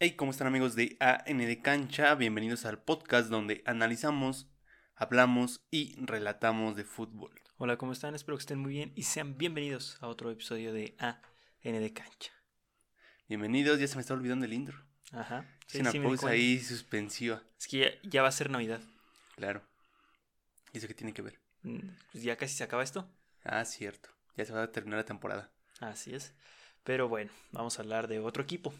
Hey, ¿cómo están amigos de AN de Cancha? Bienvenidos al podcast donde analizamos, hablamos y relatamos de fútbol. Hola, ¿cómo están? Espero que estén muy bien y sean bienvenidos a otro episodio de AN de Cancha. Bienvenidos, ya se me está olvidando el intro. Ajá. Es una pausa ahí suspensiva. Es que ya, ya, va a ser Navidad. Claro. ¿Y eso qué tiene que ver? Mm, Pues ya casi se acaba esto. Ah, cierto. Ya se va a terminar la temporada. Así es. Pero bueno, vamos a hablar de otro equipo.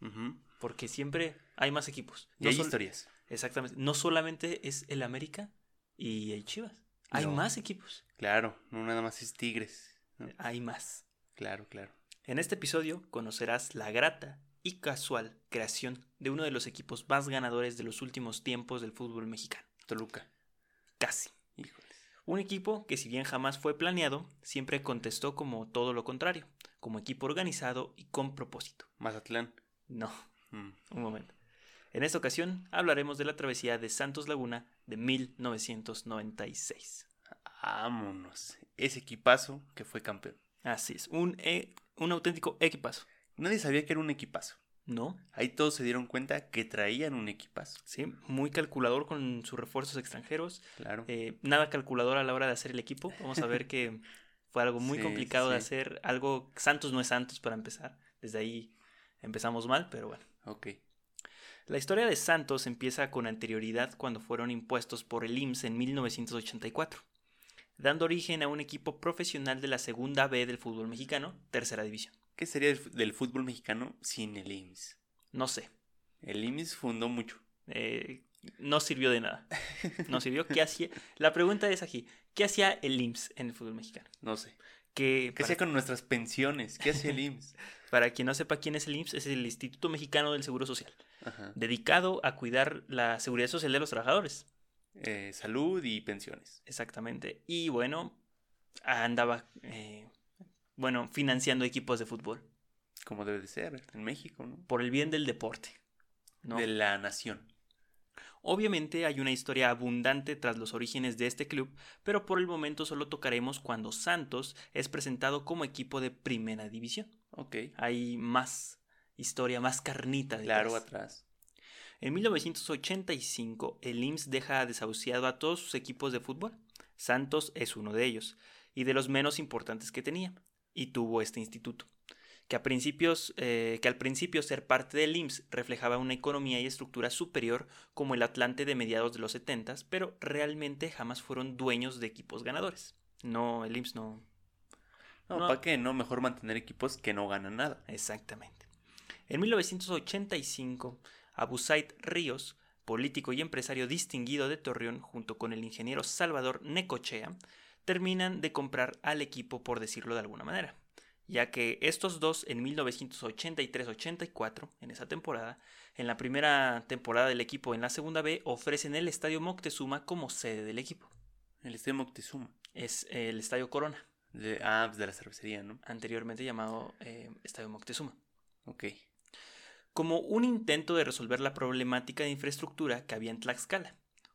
Ujú. Porque siempre hay más equipos. Y No hay historias. Exactamente. No solamente es el América y el Chivas. Hay más equipos. Claro, no nada más es Tigres. ¿no? Hay más. Claro, claro. En este episodio conocerás la grata y casual creación de uno de los equipos más ganadores de los últimos tiempos del fútbol mexicano. Toluca. Casi. Híjoles. Un equipo que si bien jamás fue planeado, siempre contestó como todo lo contrario, como equipo organizado y con propósito. Mazatlán. No, Mm. un momento. En esta ocasión hablaremos de la travesía de Santos Laguna de 1996. Vámonos. Ese equipazo que fue campeón. Así es, un, e- un auténtico equipazo. Nadie sabía que era un equipazo. ¿No? Ahí todos se dieron cuenta que traían un equipazo. Sí, muy calculador con sus refuerzos extranjeros. Claro. Eh, nada calculador a la hora de hacer el equipo. Vamos a ver que fue algo muy Sí, complicado de hacer. Algo, Santos no es Santos para empezar. Desde ahí empezamos mal, pero bueno. Ok. La historia de Santos empieza con anterioridad cuando fueron impuestos por el IMSS en 1984, dando origen a un equipo profesional de la segunda B del fútbol mexicano, tercera división. ¿Qué sería del, fútbol mexicano sin el IMSS? No sé, El IMSS fundó mucho. eh, no sirvió de nada. No sirvió. ¿Qué hacía? La pregunta es aquí, ¿qué hacía el IMSS en el fútbol mexicano? No sé. Que ¿Qué hacía con nuestras pensiones? ¿Qué hacía el IMSS? para quien no sepa quién es el IMSS, es el Instituto Mexicano del Seguro Social, Ajá. dedicado a cuidar la seguridad social de los trabajadores. Eh, salud y pensiones. Exactamente. Y bueno, andaba, eh, bueno, financiando equipos de fútbol Como debe de ser en México, ¿no? por el bien del deporte. ¿no? De la nación. Obviamente hay una historia abundante tras los orígenes de este club, pero por el momento solo tocaremos cuando Santos es presentado como equipo de primera división. Ok. Hay más historia, más carnita. detrás. Claro, atrás. En 1985, el IMSS deja desahuciado a todos sus equipos de fútbol. Santos es uno de ellos, y de los menos importantes que tenía, y tuvo este instituto. Que, a principios, eh, que al principio ser parte del IMSS reflejaba una economía y estructura superior como el Atlante de mediados de los 70, pero realmente jamás fueron dueños de equipos ganadores. No, el IMSS no, No, No. ¿para qué? No, mejor mantener equipos que no ganan nada. Exactamente. En 1985, Abu Said Ríos, político y empresario distinguido de Torreón, junto con el ingeniero Salvador Necochea, terminan de comprar al equipo, por decirlo de alguna manera, ya que estos dos en 1983-84, en esa temporada, en la primera temporada del equipo en la segunda B, ofrecen el Estadio Moctezuma como sede del equipo. El Estadio Moctezuma. Es el Estadio Corona, De, ah, pues de la cervecería, ¿no? anteriormente llamado eh, Estadio Moctezuma. Ok. como un intento de resolver la problemática de infraestructura que había en Tlaxcala.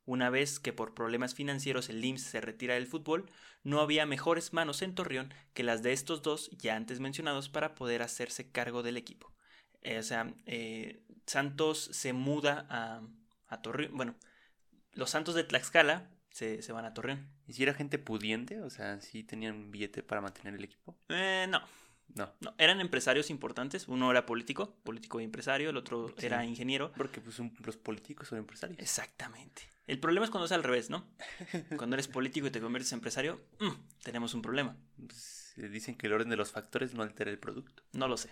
Una vez que por problemas financieros el IMSS se retira del fútbol, no había mejores manos en Torreón que las de estos dos ya antes mencionados para poder hacerse cargo del equipo. Eh, o sea, eh, Santos se muda a, a Torreón. Bueno, los Santos de Tlaxcala se, se van a Torreón. ¿Y si era gente pudiente? O sea, ¿sí tenían un billete para mantener el equipo? Eh, no, No. no, eran empresarios importantes. Uno era político, político y empresario, el otro Sí. era ingeniero. Porque pues un- los políticos son empresarios. Exactamente. El problema es cuando es al revés, ¿no? Cuando eres político y te conviertes en empresario, mm, tenemos un problema. Pues, dicen que el orden de los factores no altera el producto. No lo sé,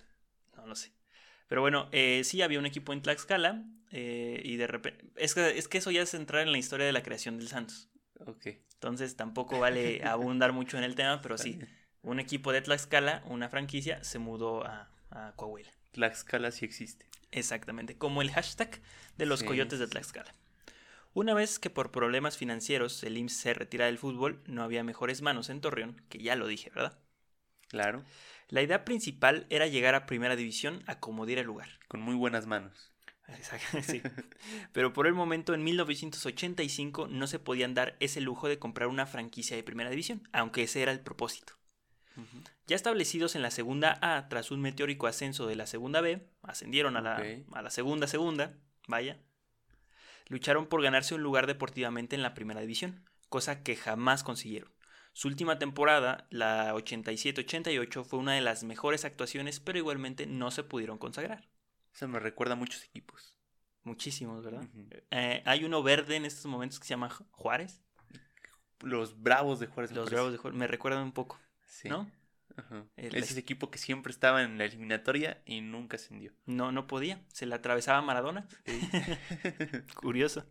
no lo sé. Pero bueno, eh, sí había un equipo en Tlaxcala eh, y de repente... Es que, es que eso ya es entrar en la historia de la creación del Santos. Ok. Entonces tampoco vale abundar mucho en el tema, pero sí, un equipo de Tlaxcala, una franquicia, se mudó a, a Coahuila. Tlaxcala sí existe. Exactamente, como el hashtag de los Sí, coyotes de. Tlaxcala. Una vez que por problemas financieros el IMSS se retira del fútbol, no había mejores manos en Torreón, que ya lo dije, ¿verdad? Claro. La idea principal era llegar a primera división a como diera lugar. Con muy buenas manos. Exacto, sí. Pero por el momento, en 1985, no se podían dar ese lujo de comprar una franquicia de primera división, aunque ese era el propósito. Ya establecidos en la segunda A tras un meteórico ascenso de la segunda B, ascendieron a la, a la segunda segunda, vaya, lucharon por ganarse un lugar deportivamente en la primera división, cosa que jamás consiguieron. Su última temporada, la 87-88, fue una de las mejores actuaciones, pero igualmente no se pudieron consagrar. Eso me recuerda a muchos equipos. Muchísimos, ¿verdad? Eh, hay uno verde en estos momentos que se llama Ju- Juárez. Los Bravos de Juárez. Los. Bravos de Juárez me recuerdan un poco, Sí. ¿no? Ajá. Es ese equipo que siempre estaba en la eliminatoria y nunca ascendió. No, no podía. Se le atravesaba Maradona. Curioso.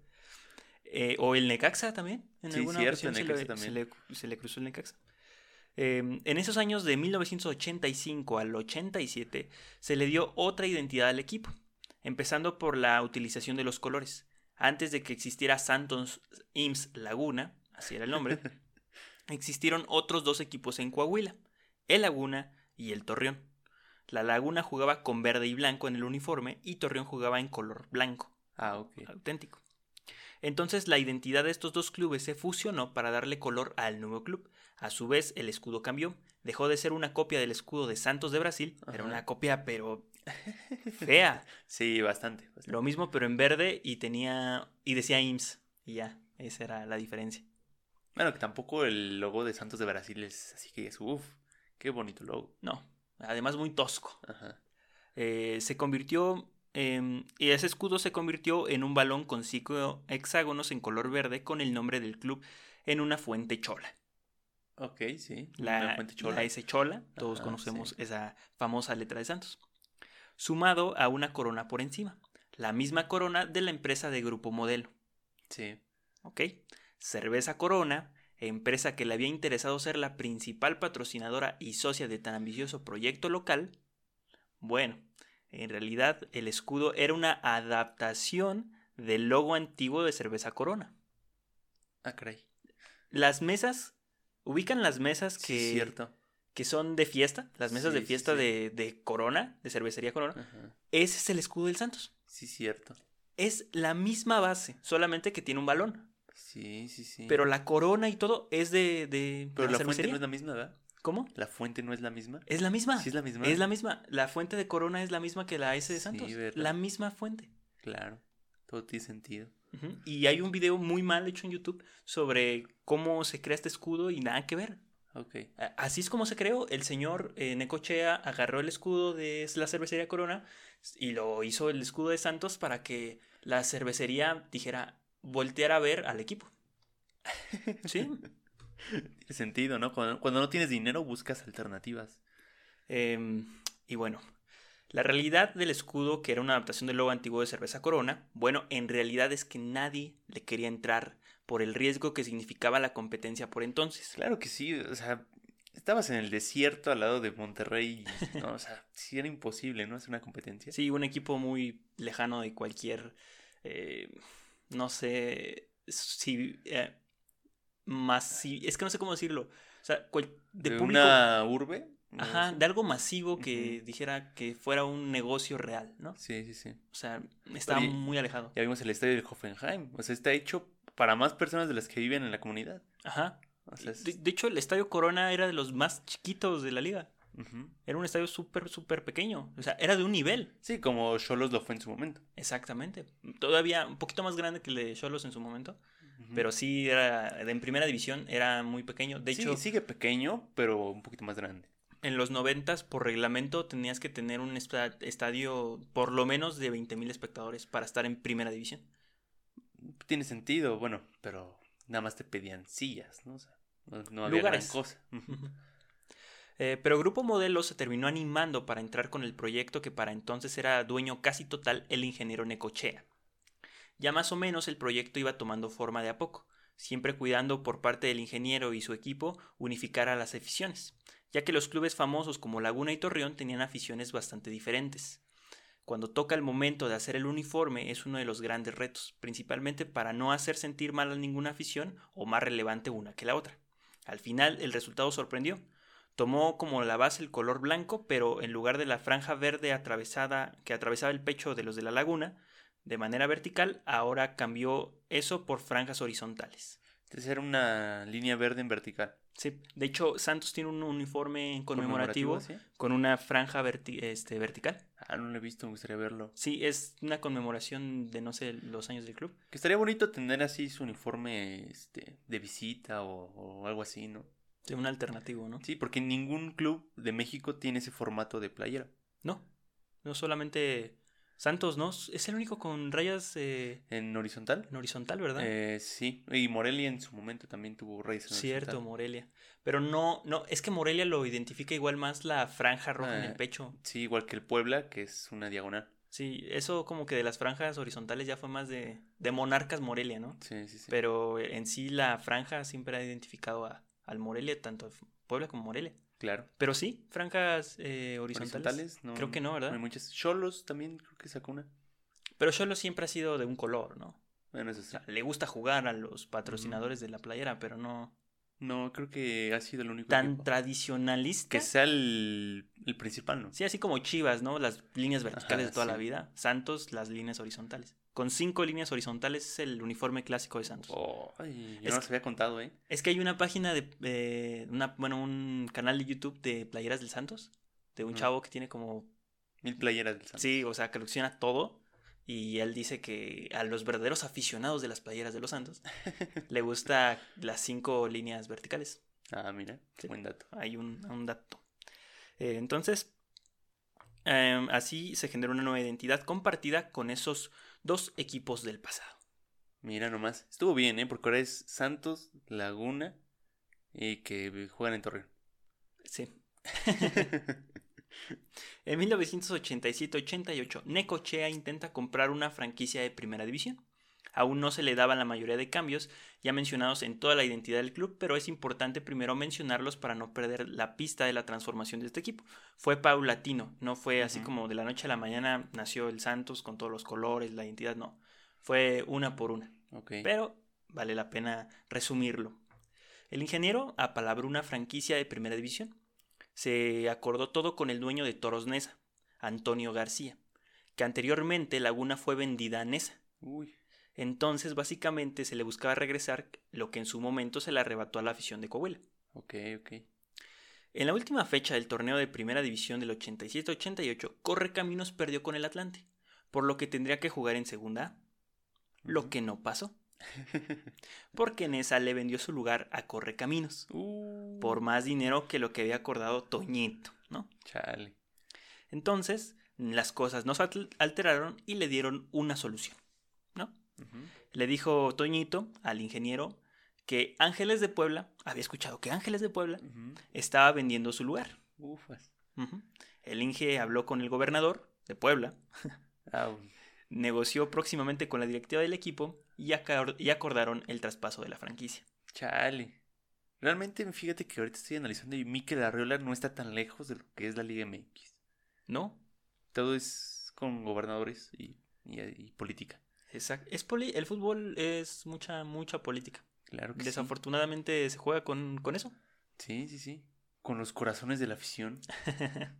Eh, o el Necaxa también. En Sí, alguna cierto, ocasión se, Necaxa le, también. se le- se le cruzó el Necaxa. Eh, en esos años de 1985 al 87 se le dio otra identidad al equipo, empezando por la utilización de los colores. Antes de que existiera Santos IMSS Laguna, así era el nombre, existieron otros dos equipos en Coahuila, el Laguna y el Torreón. La Laguna jugaba con verde y blanco en el uniforme y Torreón jugaba en color blanco ah, ok. auténtico. Entonces la identidad de estos dos clubes se fusionó para darle color al nuevo club. A su vez el escudo cambió, dejó de ser una copia del escudo de Santos de Brasil, era una copia pero fea. Sí, bastante. bastante. Lo mismo pero en verde y tenía y decía IMSS y ya, esa era la diferencia. Bueno, que tampoco el logo de Santos de Brasil es así que es, uff, qué bonito logo. No, además muy tosco. Ajá. Eh, se convirtió y ese escudo se convirtió en un balón con cinco hexágonos en color verde con el nombre del club en una fuente chola. Ok, sí. la, una fuente chola. la S chola, todos Ajá, conocemos sí. esa famosa letra de Santos, sumado a una corona por encima, la misma corona de la empresa de Grupo Modelo, Sí. ¿ok? Cerveza Corona, empresa que le había interesado ser la principal patrocinadora y socia de tan ambicioso proyecto local, bueno, en realidad el escudo era una adaptación del logo antiguo de Cerveza Corona. Ah, caray. Las mesas, ubican las mesas que Sí, cierto. que son de fiesta, las mesas Sí, de fiesta sí. De, de Corona, de cervecería Corona, Ajá. ese es el escudo del Santos. Sí, cierto. Es la misma base, solamente que tiene un balón. Sí, sí, sí. Pero la corona y todo es de, de Pero la fuente no es la misma, ¿verdad? ¿Cómo? La fuente no es la misma. Es la misma. Sí, es la misma. Es la misma. La fuente de Corona es la misma que la S de Sí, Santos. ¿verdad? la misma fuente. Claro. Todo tiene sentido. Y hay un video muy mal hecho en YouTube sobre cómo se crea este escudo y nada que ver. Ok. A- Así es como se creó. El señor eh, Necochea agarró el escudo de la cervecería Corona y lo hizo el escudo de Santos para que la cervecería dijera, volteara a ver al equipo. ¿Sí? Tiene sentido, ¿no? Cuando, cuando no tienes dinero buscas alternativas. Em, y bueno, la realidad del escudo, que era una adaptación del logo antiguo de cerveza Corona, bueno, en realidad es que nadie le quería entrar por el riesgo que significaba la competencia por entonces. Claro que sí, o sea, estabas en el desierto al lado de Monterrey, y, no, o sea, sí era imposible, ¿no? Hacer una competencia. Sí, un equipo muy lejano de cualquier, eh, no sé, si, eh, masi- es que no sé cómo decirlo, o sea, cual- de, de público, una urbe. ¿no? ajá, de algo masivo que dijera que fuera un negocio real, ¿no? Sí, sí, sí. O sea, estaba Oye, muy alejado. Ya vimos el estadio de Hoffenheim, o sea, está hecho para más personas de las que viven en la comunidad. Ajá. O sea, es- De, de hecho, el estadio Corona era de los más chiquitos de la liga. Era un estadio súper, súper pequeño. O sea, era de un nivel. Sí, como Cholos lo fue en su momento. Exactamente. Todavía un poquito más grande que el de Cholos en su momento. Pero sí, era, en primera división era muy pequeño. De Sí, hecho, sigue pequeño, pero un poquito más grande. en los noventas, por reglamento, tenías que tener un esta- estadio por lo menos de 20.000 espectadores para estar en primera división. Tiene sentido, bueno, pero nada más te pedían sillas, ¿no? O sea, no, no había Lugares. gran cosa. Eh, pero Grupo Modelo se terminó animando para entrar con el proyecto que para entonces era dueño casi total el ingeniero Necochea. Ya más o menos el proyecto iba tomando forma de a poco, siempre cuidando por parte del ingeniero y su equipo unificar a las aficiones, ya que los clubes famosos como Laguna y Torreón tenían aficiones bastante diferentes. Cuando toca el momento de hacer el uniforme es uno de los grandes retos, principalmente para no hacer sentir mal a ninguna afición o más relevante una que la otra. Al final el resultado sorprendió. Tomó como la base el color blanco, pero en lugar de la franja verde atravesada que atravesaba el pecho de los de la laguna, de manera vertical, ahora cambió eso por franjas horizontales. Entonces era una línea verde en vertical. Sí, de hecho, Santos tiene un uniforme conmemorativo, ¿sí? con una franja verti- este, vertical. Ah, no lo he visto, me gustaría verlo. Sí, es una conmemoración de, no sé, los años del club. Que estaría bonito tener así su uniforme este, de visita o, o algo así, ¿no? Un alternativo, ¿no? Sí, porque ningún club de México tiene ese formato de playera. No, no solamente Santos, ¿no? Es el único con rayas eh, ¿En horizontal? en horizontal, ¿verdad? Eh, sí, y Morelia en su momento también tuvo rayas en Cierto, horizontal. Morelia. Pero no, no, es que Morelia lo identifica igual más la franja roja en el Ah. pecho. Sí, igual que el Puebla, que es una diagonal. Sí, eso como que de las franjas horizontales ya fue más de, de Monarcas Morelia, ¿no? Sí, sí, sí. Pero en sí la franja siempre ha identificado a, al Morelia, tanto Puebla como Morelia. claro. Pero sí, franjas eh, horizontales. Horizontales, no. Creo que no, ¿verdad? Hay muchas. Cholos también creo que sacó una. Pero Cholo siempre ha sido de un color, ¿no? Bueno, eso O sí. sea, le gusta jugar a los patrocinadores de la playera, pero no No, creo que ha sido el único tan equipo. tradicionalista. Que sea el, el principal, ¿no? Sí, así como Chivas, ¿no? Las líneas verticales Ajá, de toda la vida. Santos, las líneas horizontales. Con cinco líneas horizontales es el uniforme clásico de Santos. Oh, ay, yo Es no se había contado, ¿eh? Es que hay una página de, eh, una, bueno, un canal de YouTube de playeras del Santos, de un chavo que tiene como, Mil playeras del Santos. sí, o sea, que colecciona todo. Y él dice que a los verdaderos aficionados de las playeras de los Santos le gusta las cinco líneas verticales. Ah, mira, Sí. buen dato. Hay un, un dato. Eh, entonces, em, así se genera una nueva identidad compartida con esos dos equipos del pasado. Mira nomás. Estuvo bien, ¿eh? Porque ahora es Santos, Laguna y que juegan en Torreón. Sí. En 1987-88, Necochea intenta comprar una franquicia de primera división. Aún no se le daban la mayoría de cambios ya mencionados en toda la identidad del club, pero es importante primero mencionarlos para no perder la pista de la transformación de este equipo. Fue paulatino, no fue así como de la noche a la mañana nació el Santos con todos los colores, la identidad, no. Fue una por una. Pero vale la pena resumirlo. El ingeniero apalabró una franquicia de primera división. Se acordó todo con el dueño de Toros Nesa, Antonio García, que anteriormente Laguna fue vendida a Nesa. Uy. Entonces, básicamente, se le buscaba regresar lo que en su momento se le arrebató a la afición de Coahuila. Ok, ok. En la última fecha del torneo de primera división del 87-88, Correcaminos perdió con el Atlante, por lo que tendría que jugar en segunda A, lo que no pasó. porque Nesa le vendió su lugar a Correcaminos Uh, por más dinero que lo que había acordado Toñito, ¿no? Chale. Entonces, las cosas no se al- alteraron y le dieron una solución, Le dijo Toñito al ingeniero que Ángeles de Puebla, había escuchado que Ángeles de Puebla estaba vendiendo su lugar. Ufas. El Inge habló con el gobernador de Puebla, Ah, negoció próximamente con la directiva del equipo y, acor- y acordaron el traspaso de la franquicia. chale. Realmente, fíjate que ahorita estoy analizando y Mikel Arriola no está tan lejos de lo que es la Liga MX. ¿No? Todo es con gobernadores y, y- y política. Exacto. Es poli- el fútbol es mucha, mucha política. Claro que sí. Desafortunadamente se juega con, con eso. Sí, sí, sí. Con los corazones de la afición.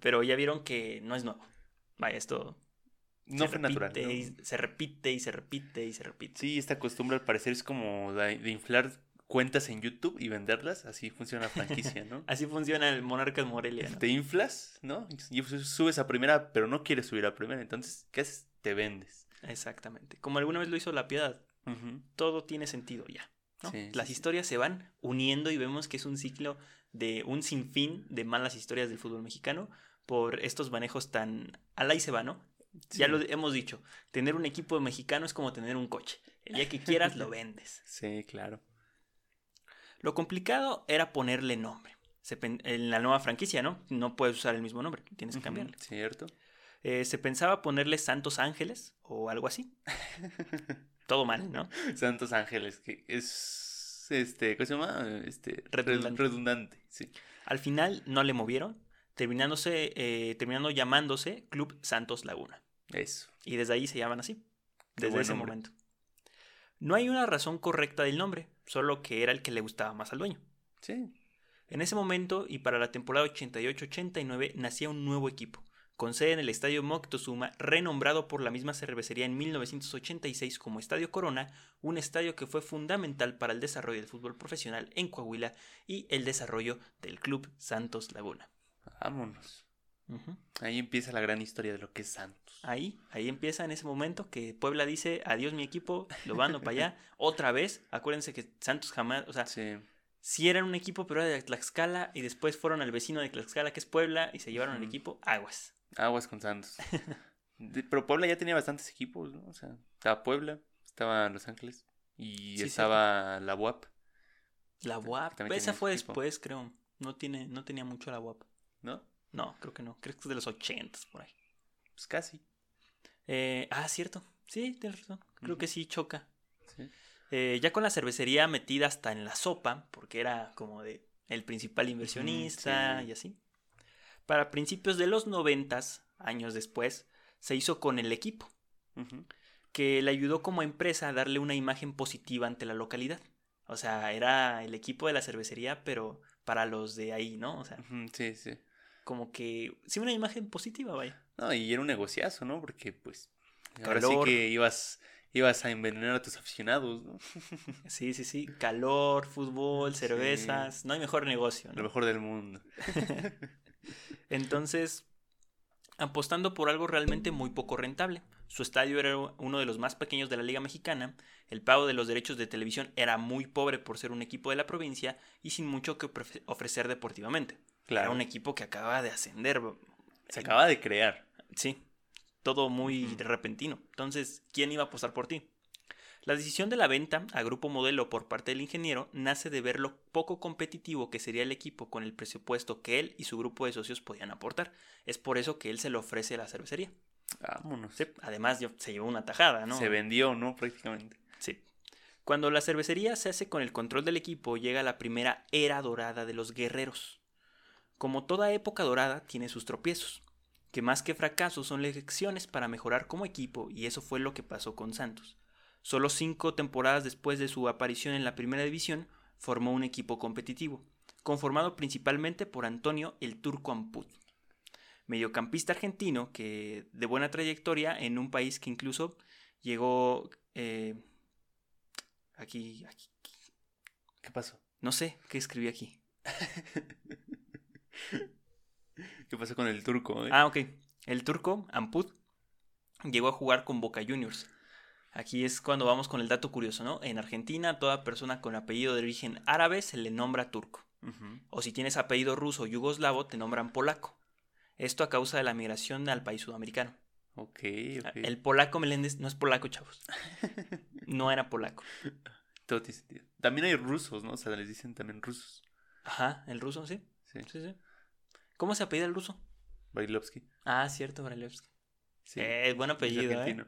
Pero ya vieron que no es nuevo. Vaya, esto No fue natural. se repite y se repite y se repite. Sí, esta costumbre al parecer es como de, de inflar cuentas en YouTube y venderlas. Así funciona la franquicia, ¿no? Así funciona el Monarcas Morelia. ¿no? Te inflas, ¿no? Y subes a primera, pero no quieres subir a primera. Entonces, ¿qué haces? Te vendes. Exactamente. Como alguna vez lo hizo La Piedad. Todo tiene sentido ya. ¿no? Sí, sí, Las sí. historias se van uniendo y vemos que es un ciclo de un sinfín de malas historias del fútbol mexicano por estos manejos tan al ahí se va, ¿no? Ya lo hemos dicho, tener un equipo mexicano es como tener un coche. El día que quieras lo vendes. Sí, claro. Lo complicado era ponerle nombre. Se pen- en la nueva franquicia, ¿no? No puedes usar el mismo nombre, tienes que cambiarle. ¿Cierto? Eh, se pensaba ponerle Santos Ángeles o algo así. Todo mal, ¿no? Santos Ángeles, que es, este, ¿cómo se llama? Este, red- Redundante. redundante, sí. Al final no le movieron, terminándose, eh, terminando llamándose Club Santos Laguna. Eso. Y desde ahí se llaman así, desde ese nombre. momento. No hay una razón correcta del nombre, solo que era el que le gustaba más al dueño. Sí. En ese momento y para la temporada 88-89 nacía un nuevo equipo, con sede en el Estadio Moctezuma, renombrado por la misma cervecería en 1986 como Estadio Corona, un estadio que fue fundamental para el desarrollo del fútbol profesional en Coahuila y el desarrollo del Club Santos Laguna. Vámonos. Ahí empieza la gran historia de lo que es Santos. Ahí, ahí empieza en ese momento que Puebla dice, adiós mi equipo, lo mando para allá, otra vez. Acuérdense que Santos jamás, o sea, sí. eran un equipo, pero era de Tlaxcala y después fueron al vecino de Tlaxcala, que es Puebla, y se llevaron el equipo, aguas. Aguas con Santos. pero Puebla ya tenía bastantes equipos, ¿no? O sea, estaba Puebla, estaba Los Ángeles y estaba la UAP. La UAP, esa fue después, creo. No, tiene, no tenía mucho la UAP. ¿No? No, creo que no. Creo que es de los ochentas, por ahí. Pues casi. Eh, ah, cierto. Sí, tienes razón. Creo que sí choca. Eh, ya con la cervecería metida hasta en la sopa, porque era como de el principal inversionista y así. Para principios de los noventas, años después, se hizo con el equipo, que le ayudó como empresa a darle una imagen positiva ante la localidad. O sea, era el equipo de la cervecería, pero para los de ahí, ¿no? O sea, sí, sí como que sí una imagen positiva, vaya. No, y era un negociazo, ¿no? Porque pues ahora sí que ibas ibas a envenenar a tus aficionados, ¿no? sí, sí, sí, calor, fútbol, cervezas, no hay mejor negocio, ¿no? Lo mejor del mundo. Entonces, apostando por algo realmente muy poco rentable. Su estadio era uno de los más pequeños de la Liga Mexicana, el pago de los derechos de televisión era muy pobre por ser un equipo de la provincia y sin mucho que ofrecer deportivamente. Era un equipo que acaba de ascender. Se acaba de crear. Sí, todo muy repentino. Entonces, ¿quién iba a apostar por ti? La decisión de la venta a Grupo Modelo por parte del ingeniero nace de ver lo poco competitivo que sería el equipo con el presupuesto que él y su grupo de socios podían aportar. Es por eso que él se lo ofrece a la cervecería. Vámonos. además se llevó una tajada, ¿no? Se vendió, ¿no? Prácticamente. Sí. Cuando la cervecería se hace con el control del equipo, llega la primera era dorada de los guerreros. Como toda época dorada, tiene sus tropiezos, que más que fracasos son lecciones para mejorar como equipo, y eso fue lo que pasó con Santos. Solo cinco temporadas después de su aparición en la primera división, formó un equipo competitivo, conformado principalmente por Antonio el Turco Amput, mediocampista argentino que de buena trayectoria en un país que incluso llegó eh, aquí, aquí. ¿Qué pasó? No sé, ¿qué escribí aquí? ¿Qué pasó con el turco? Eh? Ah, ok. El turco, Amput, llegó a jugar con Boca Juniors. Aquí es cuando vamos con el dato curioso, ¿no? En Argentina, toda persona con apellido de origen árabe se le nombra turco. O si tienes apellido ruso o yugoslavo, te nombran polaco. Esto a causa de la migración al país sudamericano. Ok, ok. El polaco Meléndez no es polaco, chavos. No era polaco. Todo tiene sentido. También hay rusos, ¿no? O sea, les dicen también rusos. Ajá, el ruso, sí. Sí, sí, sí. ¿Cómo se apellida el ruso? Barilovsky. Ah, cierto, Barilovsky. Sí. Eh, buen apellido, ¿eh?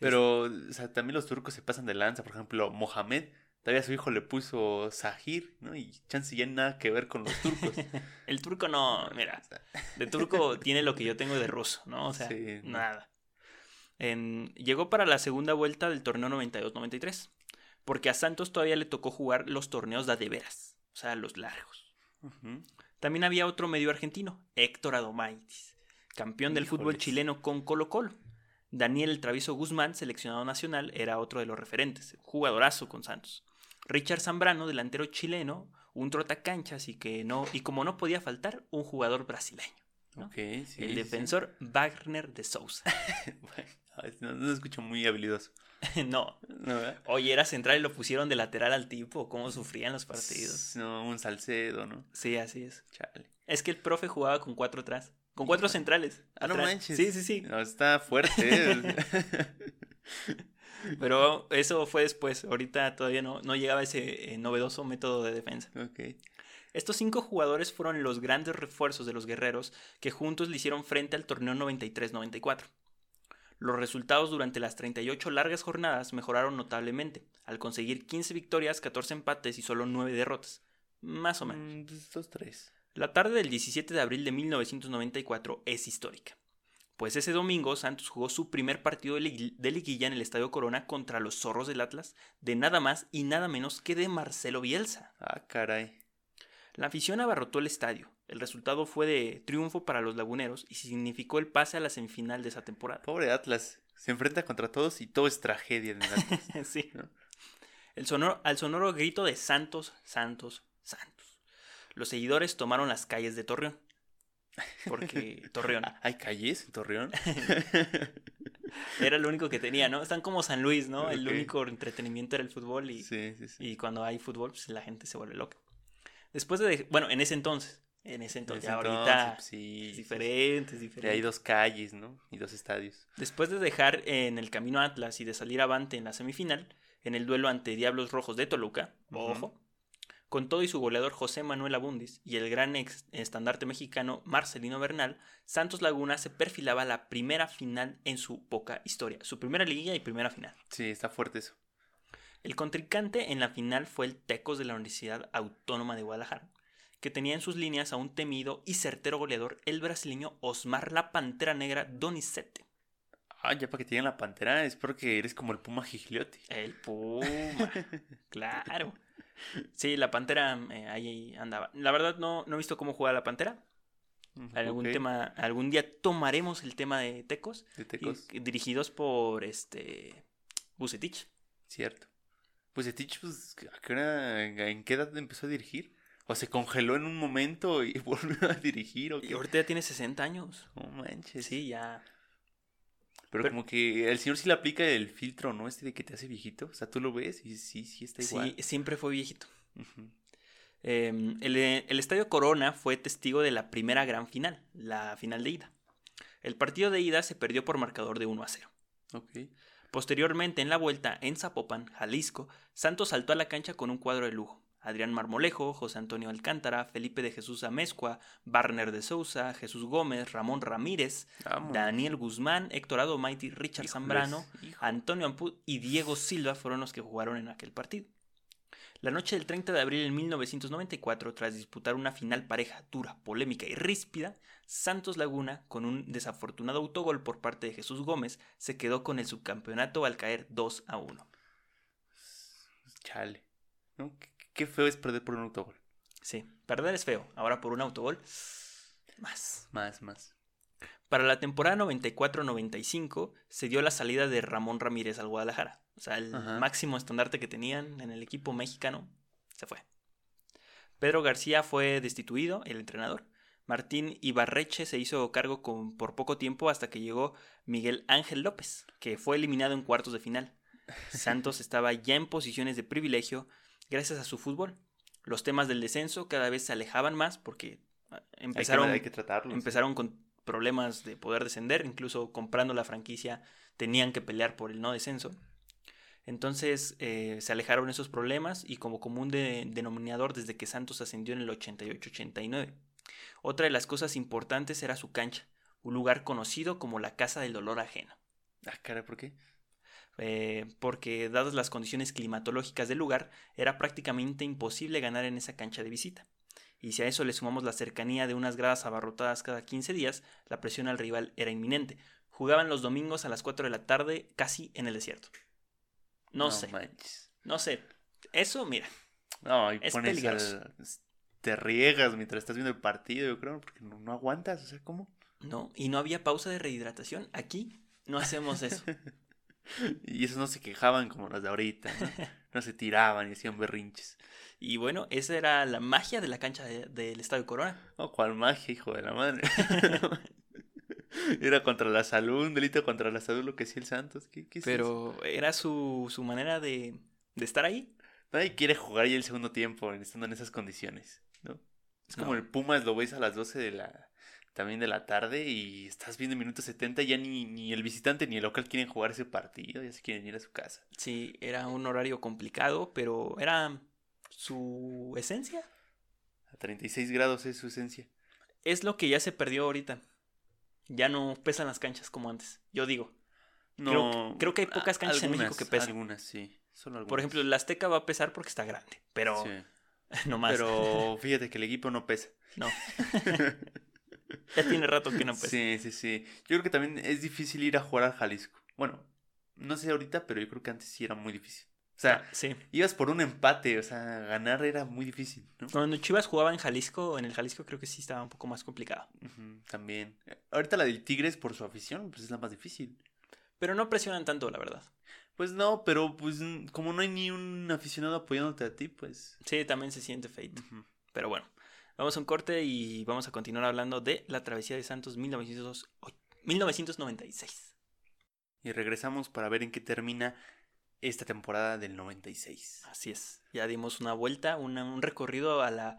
Pero, o sea, también los turcos se pasan de lanza. Por ejemplo, Mohamed, todavía su hijo le puso Sahir, ¿no? Y chance ya nada que ver con los turcos. el turco no, mira, de turco tiene lo que yo tengo de ruso, ¿no? O sea, nada. llegó para la segunda vuelta del torneo 92-93, porque a Santos todavía le tocó jugar los torneos de, de veras, o sea, los largos. También había otro medio argentino, Héctor Adomaitis, campeón del fútbol chileno con Colo Colo. Daniel el Travieso Guzmán, seleccionado nacional, era otro de los referentes, jugadorazo con Santos. Richard Zambrano, delantero chileno, un trotacanchas y que no y como no podía faltar, un jugador brasileño. el defensor Wagner de Sousa. no, no, escucho muy habilidoso. no. Oye, era central y lo pusieron de lateral al tipo. ¿Cómo sufrían los partidos? No, un Salcedo, ¿no? Sí, así es. Chale. Es que el profe jugaba con cuatro atrás. Con cuatro centrales. Ah, no manches. Sí, sí, sí. No, está fuerte. ¿eh? Pero eso fue después. Ahorita todavía no, no llegaba ese eh, novedoso método de defensa. Estos cinco jugadores fueron los grandes refuerzos de los guerreros que juntos le hicieron frente al torneo 93-94. Los resultados durante las 38 largas jornadas mejoraron notablemente, al conseguir 15 victorias, 14 empates y solo 9 derrotas. Más o menos. Mm, estos tres. La tarde del 17 de abril de 1994 es histórica, pues ese domingo Santos jugó su primer partido de, liguilla en el Estadio Corona contra los Zorros del Atlas, de nada más y nada menos que de Marcelo Bielsa. Ah, caray. La afición abarrotó el estadio, El resultado fue de triunfo para los laguneros y significó el pase a la semifinal de esa temporada. Pobre Atlas. Se enfrenta contra todos y todo es tragedia en el Atlas. sí. ¿no? El sonoro, al sonoro grito de Santos, Santos, Santos. Los seguidores tomaron las calles de Torreón. Porque Torreón ¿Hay calles en Torreón? era lo único que tenía, ¿no? Están como San Luis, ¿no? El único entretenimiento era el fútbol y, sí, sí, sí. y cuando hay fútbol, pues la gente se vuelve loca. Después de, bueno, en ese entonces, en ese entonces, ya entonces, ahorita sí, es diferente, es diferente. Hay dos calles, ¿no? Y dos estadios. Después de dejar en el camino Atlas y de salir avante en la semifinal, en el duelo ante Diablos Rojos de Toluca, ojo, con todo y su goleador José Manuel Abundis y el gran ex estandarte mexicano Marcelino Bernal, Santos Laguna se perfilaba la primera final en su poca historia, su primera liguilla y primera final. Sí, está fuerte eso. El contrincante en la final fue el Tecos de la Universidad Autónoma de Guadalajara, que tenía en sus líneas a un temido y certero goleador, el brasileño Osmar la Pantera Negra Donizete. Ah, ya para que digan la pantera, es porque eres como el Puma Gigliotti. El Puma, claro. Sí, la Pantera eh, ahí andaba. La verdad no, no he visto cómo juega la Pantera. Algún tema, algún día tomaremos el tema de Tecos, De y- dirigidos por este Bucetich. cierto. Pues Etich, pues, ¿a qué hora, en qué edad empezó a dirigir? ¿O se congeló en un momento y volvió a dirigir? ¿O Y qué? ahorita ya tiene 60 años. No manches. Sí, ya. Pero, Pero- como que el señor sí le aplica el filtro, ¿no? Este de que te hace viejito. O sea, tú lo ves y sí, sí está igual. Sí, siempre fue viejito. Ujú. Eh, el, el Estadio Corona fue testigo de la primera gran final, la final de ida. El partido de ida se perdió por marcador de 1 a 0. Ok. Posteriormente, en la vuelta en Zapopan, Jalisco, Santos saltó a la cancha con un cuadro de lujo. Adrián Marmolejo, José Antonio Alcántara, Felipe de Jesús Amezcua, Barner de Sousa, Jesús Gómez, Ramón Ramírez, Vamos. Daniel Guzmán, Héctor Adomaiti, Richard Híjoles, Zambrano. Antonio Amput y Diego Silva fueron los que jugaron en aquel partido. La noche del 30 de abril de 1994, tras disputar una final pareja dura, polémica y ríspida, Santos Laguna, con un desafortunado autogol por parte de Jesús Gómez, se quedó con el subcampeonato al caer 2 a 1. Chale. ¿No? Qué, feo es perder por un autogol. Sí, perder es feo, ahora por un autogol, más. Más, más. Para la temporada 94-95 se dio la salida de Ramón Ramírez al Guadalajara. O sea, el Ajá. máximo estandarte que tenían en el equipo mexicano se fue. Pedro García fue destituido, el entrenador. Martín Ibarreche se hizo cargo con- por poco tiempo hasta que llegó Miguel Ángel López, que fue eliminado en cuartos de final. Santos estaba ya en posiciones de privilegio gracias a su fútbol. Los temas del descenso cada vez se alejaban más porque ah, Hay que- empezaron hay que, tratarlos. empezaron con problemas de poder descender, incluso comprando la franquicia tenían que pelear por el no descenso. Entonces eh, se alejaron esos problemas y como común de- denominador desde que Santos ascendió en el 88-89. Otra de las cosas importantes era su cancha, un lugar conocido como la Casa del Dolor Ajeno, Ah, cara, ¿por qué? Eh, porque dadas las condiciones climatológicas del lugar, era prácticamente imposible ganar en esa cancha de visita. Y si a eso le sumamos la cercanía de unas gradas abarrotadas cada 15 días, la presión al rival era inminente. Jugaban los domingos a las 4 de la tarde casi en el desierto. No, sé, manches. no sé. Eso, mira, No, y Es pones peligroso. al- Te riegas mientras estás viendo el partido, yo creo, porque no, no aguantas, o sea, ¿cómo? no. Y no había pausa de rehidratación. Aquí no hacemos eso. Y esos no se quejaban como los de ahorita, ¿no? No se tiraban y hacían berrinches. Y bueno, esa era la magia de la cancha de- del Estadio Corona. Oh, cuál magia, hijo de la madre. Era contra la salud, un delito contra la salud lo que hacía el Santos. ¿Qué, qué es eso? Pero era su, su manera de, de estar ahí. Nadie quiere jugar ya el segundo tiempo estando en esas condiciones, ¿no? Es como No. el Pumas, lo ves a las 12 de la también de la tarde y estás viendo en minuto 70 ya ni, ni el visitante ni el local quieren jugar ese partido, ya se quieren ir a su casa. Sí, era un horario complicado, pero era su esencia. A 36 grados es su esencia. Es lo que ya se perdió ahorita. Ya no pesan las canchas como antes. Yo digo. No, creo que hay pocas canchas en México que pesan. Algunas, sí. Solo algunas. Por ejemplo, el Azteca va a pesar porque está grande. Pero Sí. no más. Pero fíjate que el equipo no pesa. No. ya tiene rato que no pesa. Sí, sí, sí. Yo creo que también es difícil ir a jugar a Jalisco. Bueno, no sé ahorita, pero yo creo que antes sí era muy difícil. sea, sí. ibas por un empate, o sea, ganar era muy difícil, ¿no? Cuando Chivas jugaba en Jalisco, en el Jalisco creo que sí estaba un poco más complicado. También. Ahorita la del Tigres, por su afición, pues es la más difícil. Pero no presionan tanto, la verdad. Pues no, pero pues como no hay ni un aficionado apoyándote a ti, pues... Sí, también se siente feito. Pero bueno, vamos a un corte y vamos a continuar hablando de la travesía de Santos 1900 1996. Y regresamos para ver en qué termina esta temporada del 96. Así es. Ya dimos una vuelta, una- un recorrido a la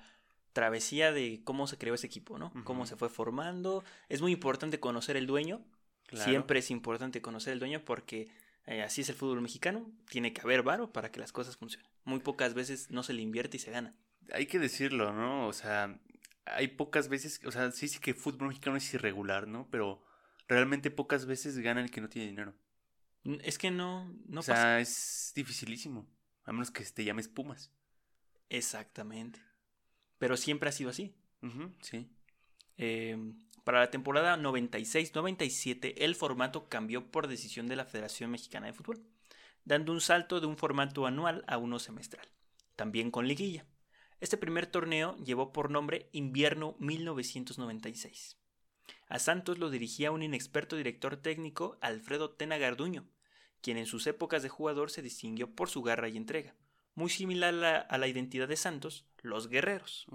travesía de cómo se creó ese equipo, ¿no? Cómo se fue formando. Es muy importante conocer el dueño. Claro. Siempre es importante conocer el dueño porque eh, así es el fútbol mexicano. Tiene que haber varo para que las cosas funcionen. Muy pocas veces no se le invierte y se gana. Hay que decirlo, ¿no? O sea, hay pocas veces, o sea, sí, sí que el fútbol mexicano es irregular, ¿no? Pero realmente pocas veces gana el que no tiene dinero. N- Es que no, no o sea, pasa. es dificilísimo. A menos que te llames Pumas. Exactamente. Pero siempre ha sido así. Sí. Eh, para la temporada 96-97, el formato cambió por decisión de la Federación Mexicana de Fútbol, dando un salto de un formato anual a uno semestral, también con liguilla. Este primer torneo llevó por nombre Invierno 1996. A Santos lo dirigía un inexperto director técnico, Alfredo Tena Garduño, quien en sus épocas de jugador se distinguió por su garra y entrega, muy similar a la, a la identidad de Santos, los guerreros.